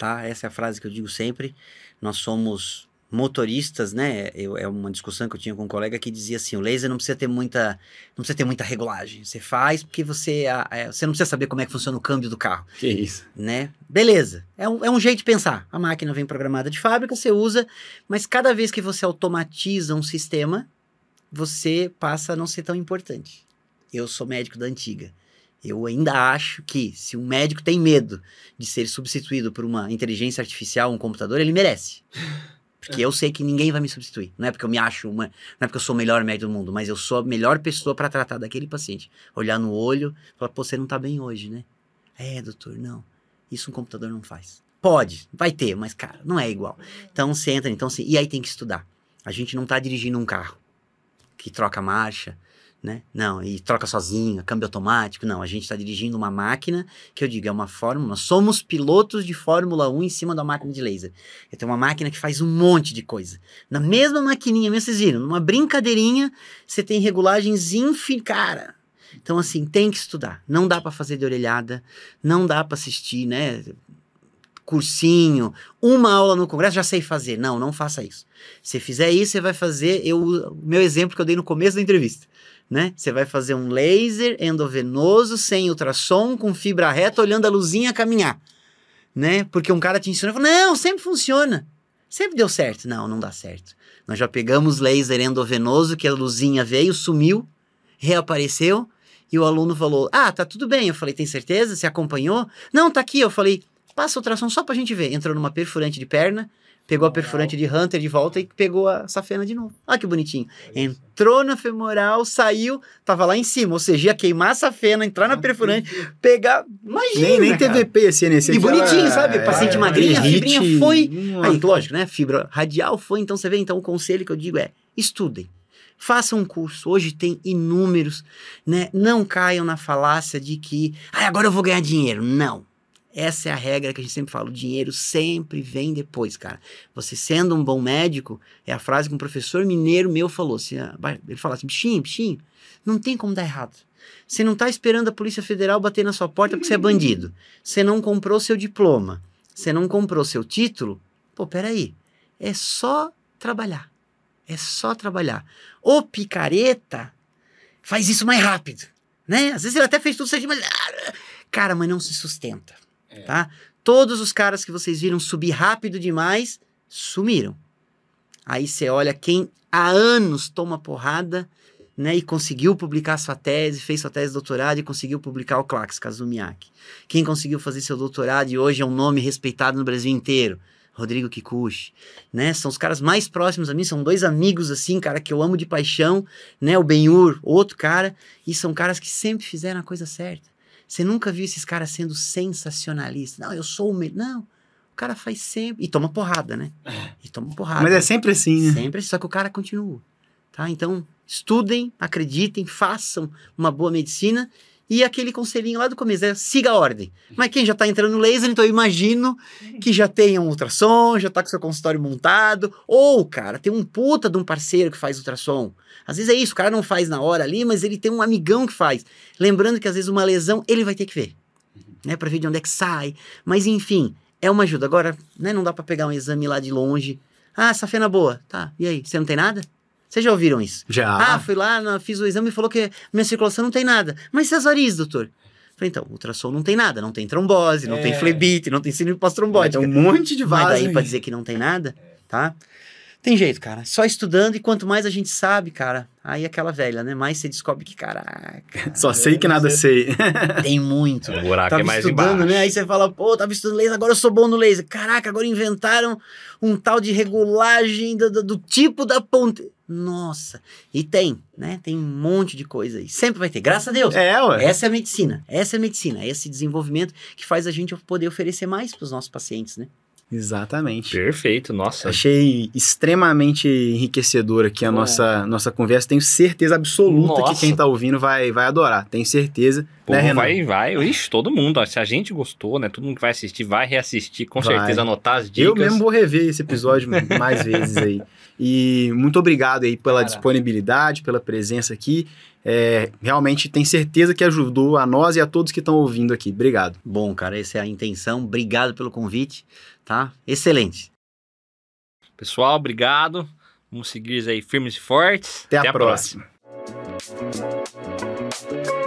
S3: tá? Essa é a frase que eu digo sempre. Nós somos motoristas, né? Eu, é uma discussão que eu tinha com um colega que dizia assim: o laser não precisa ter muita, não precisa ter muita regulagem. Você faz porque você, você não precisa saber como é que funciona o câmbio do carro,
S2: Que isso.
S3: né? Beleza, é um, é um jeito de pensar. A máquina vem programada de fábrica, você usa, mas cada vez que você automatiza um sistema, você passa a não ser tão importante. Eu sou médico da antiga. Eu ainda acho que se um médico tem medo de ser substituído por uma inteligência artificial, um computador, ele merece. Porque eu sei que ninguém vai me substituir. Não é porque eu me acho uma. Não é porque eu sou o melhor médico do mundo, mas eu sou a melhor pessoa para tratar daquele paciente. Olhar no olho, falar, pô, você não tá bem hoje, né? É, doutor, não. Isso um computador não faz. Pode, vai ter, mas, cara, não é igual. Então você entra, então assim, e aí tem que estudar. A gente não tá dirigindo um carro que troca marcha, né? Não, e troca sozinho, câmbio automático. Não, a gente está dirigindo uma máquina que eu digo, é uma fórmula. Somos pilotos de Fórmula 1 em cima da máquina de laser. Eu tenho uma máquina que faz um monte de coisa. Na mesma maquininha, vocês viram, numa brincadeirinha, você tem regulagens infinitas. Cara, então, assim, tem que estudar. Não dá para fazer de orelhada, não dá para assistir, né? Cursinho, uma aula no congresso, já sei fazer. Não, não faça isso. Se fizer isso, você vai fazer eu, o meu exemplo que eu dei no começo da entrevista né? Você vai fazer um laser endovenoso sem ultrassom com fibra reta olhando a luzinha caminhar, né? Porque um cara te ensinou falou: "Não, sempre funciona. Sempre deu certo". Não, não dá certo. Nós já pegamos laser endovenoso que a luzinha veio, sumiu, reapareceu e o aluno falou: "Ah, tá tudo bem". Eu falei: "Tem certeza? Você acompanhou?". "Não, tá aqui". Eu falei: "Passa ultrassom só pra gente ver". Entrou numa perfurante de perna, pegou a perfurante de Hunter de volta e pegou a safena de novo. Olha que bonitinho. Entrou na femoral, saiu, tava lá em cima. Ou seja, ia queimar a safena, entrar na perfurante, pegar. Imagina.
S2: Nem, nem. TVP esse nesse
S3: E bonitinho, sabe?
S2: É,
S3: Paciente
S2: é,
S3: magrinho, a
S2: rinite,
S3: fibrinha foi. Aí, lógico, né? Fibra radial foi. Então, você vê, então, o conselho que eu digo é: estudem. Façam um curso. Hoje tem inúmeros, né? Não caiam na falácia de que, ah, agora eu vou ganhar dinheiro. Não. Essa é a regra que a gente sempre fala: o dinheiro sempre vem depois, cara. Você sendo um bom médico, é a frase que um professor mineiro meu falou. Assim, ah, ele fala assim: bichinho, bichinho, não tem como dar errado. Você não está esperando a Polícia Federal bater na sua porta porque você é bandido. Você não comprou seu diploma. Você não comprou seu título. Pô, peraí. É só trabalhar. É só trabalhar. O picareta faz isso mais rápido, né? Às vezes ele até fez tudo certinho, mas... Cara, mas não se sustenta tá? Todos os caras que vocês viram subir rápido demais, sumiram. Aí você olha quem há anos toma porrada, né, e conseguiu publicar sua tese, fez sua tese de doutorado e conseguiu publicar o Clax Kazumiaki. Quem conseguiu fazer seu doutorado e hoje é um nome respeitado no Brasil inteiro, Rodrigo Kikuchi, né? São os caras mais próximos a mim, são dois amigos assim, cara, que eu amo de paixão, né? O Benhur, outro cara, e são caras que sempre fizeram a coisa certa. Você nunca viu esses caras sendo sensacionalistas. Não, eu sou o melhor. Não. O cara faz sempre. E toma porrada, né? E toma porrada.
S2: Mas é sempre assim, né?
S3: Sempre, só que o cara continua. Tá? Então, estudem, acreditem, façam uma boa medicina. E aquele conselhinho lá do começo é siga a ordem. Mas quem já está entrando no laser, então eu imagino que já tenha um ultrassom, já está com seu consultório montado. Ou, cara, tem um puta de um parceiro que faz ultrassom. Às vezes é isso, o cara não faz na hora ali, mas ele tem um amigão que faz. Lembrando que às vezes uma lesão ele vai ter que ver, né, para ver de onde é que sai. Mas enfim, é uma ajuda. Agora, né, não dá para pegar um exame lá de longe. Ah, essa fena boa. Tá, e aí, você não tem nada? Vocês já ouviram isso?
S2: Já.
S3: Ah, fui lá, fiz o exame e falou que minha circulação não tem nada. Mas e as varizes, doutor? Falei, então, ultrassom não tem nada, não tem trombose, não
S1: É.
S3: tem flebite, não tem síndrome
S2: Mas
S3: pós-trombótica.
S2: tem um monte de
S3: Mas
S2: vaso.
S3: daí pra dizer que não tem nada, tá? Tem jeito, cara. Só estudando e quanto mais a gente sabe, cara, aí é aquela velha, né? Mais você descobre que, caraca,
S2: Só sei que nada sei.
S3: tem muito.
S1: O buraco
S3: Tava
S1: é mais
S3: estudando,
S1: embaixo.
S3: né? Aí você fala, pô, tava estudando laser, agora eu sou bom no laser. Caraca, agora inventaram um tal de regulagem do, do- do tipo da ponte. Nossa, e tem, né? Tem um monte de coisa aí. Sempre vai ter, graças a Deus.
S2: É, ué.
S3: Essa é a medicina, essa é a medicina, esse desenvolvimento que faz a gente poder oferecer mais para os nossos pacientes, né?
S2: Exatamente.
S1: Perfeito, nossa.
S2: Achei extremamente enriquecedor aqui a nossa, nossa conversa. Tenho certeza absoluta
S1: Nossa.
S2: que quem tá ouvindo vai, vai adorar. Tenho certeza.
S1: Pô,
S2: né, Renan?
S1: vai, vai. Ixi, todo mundo. ó, Se a gente gostou, né? Todo mundo que vai assistir vai reassistir, com
S2: Vai.
S1: certeza anotar as dicas.
S2: Eu mesmo vou rever esse episódio mais vezes aí. E muito obrigado aí pela
S1: Cara.
S2: disponibilidade, pela presença aqui. É, realmente tenho certeza que ajudou a nós e a todos que estão ouvindo aqui. Obrigado.
S3: Bom, cara, essa é a intenção. Obrigado pelo convite, tá? Excelente.
S1: Pessoal, obrigado. Vamos seguir aí firmes e fortes.
S2: Até, a, próxima.
S1: próxima.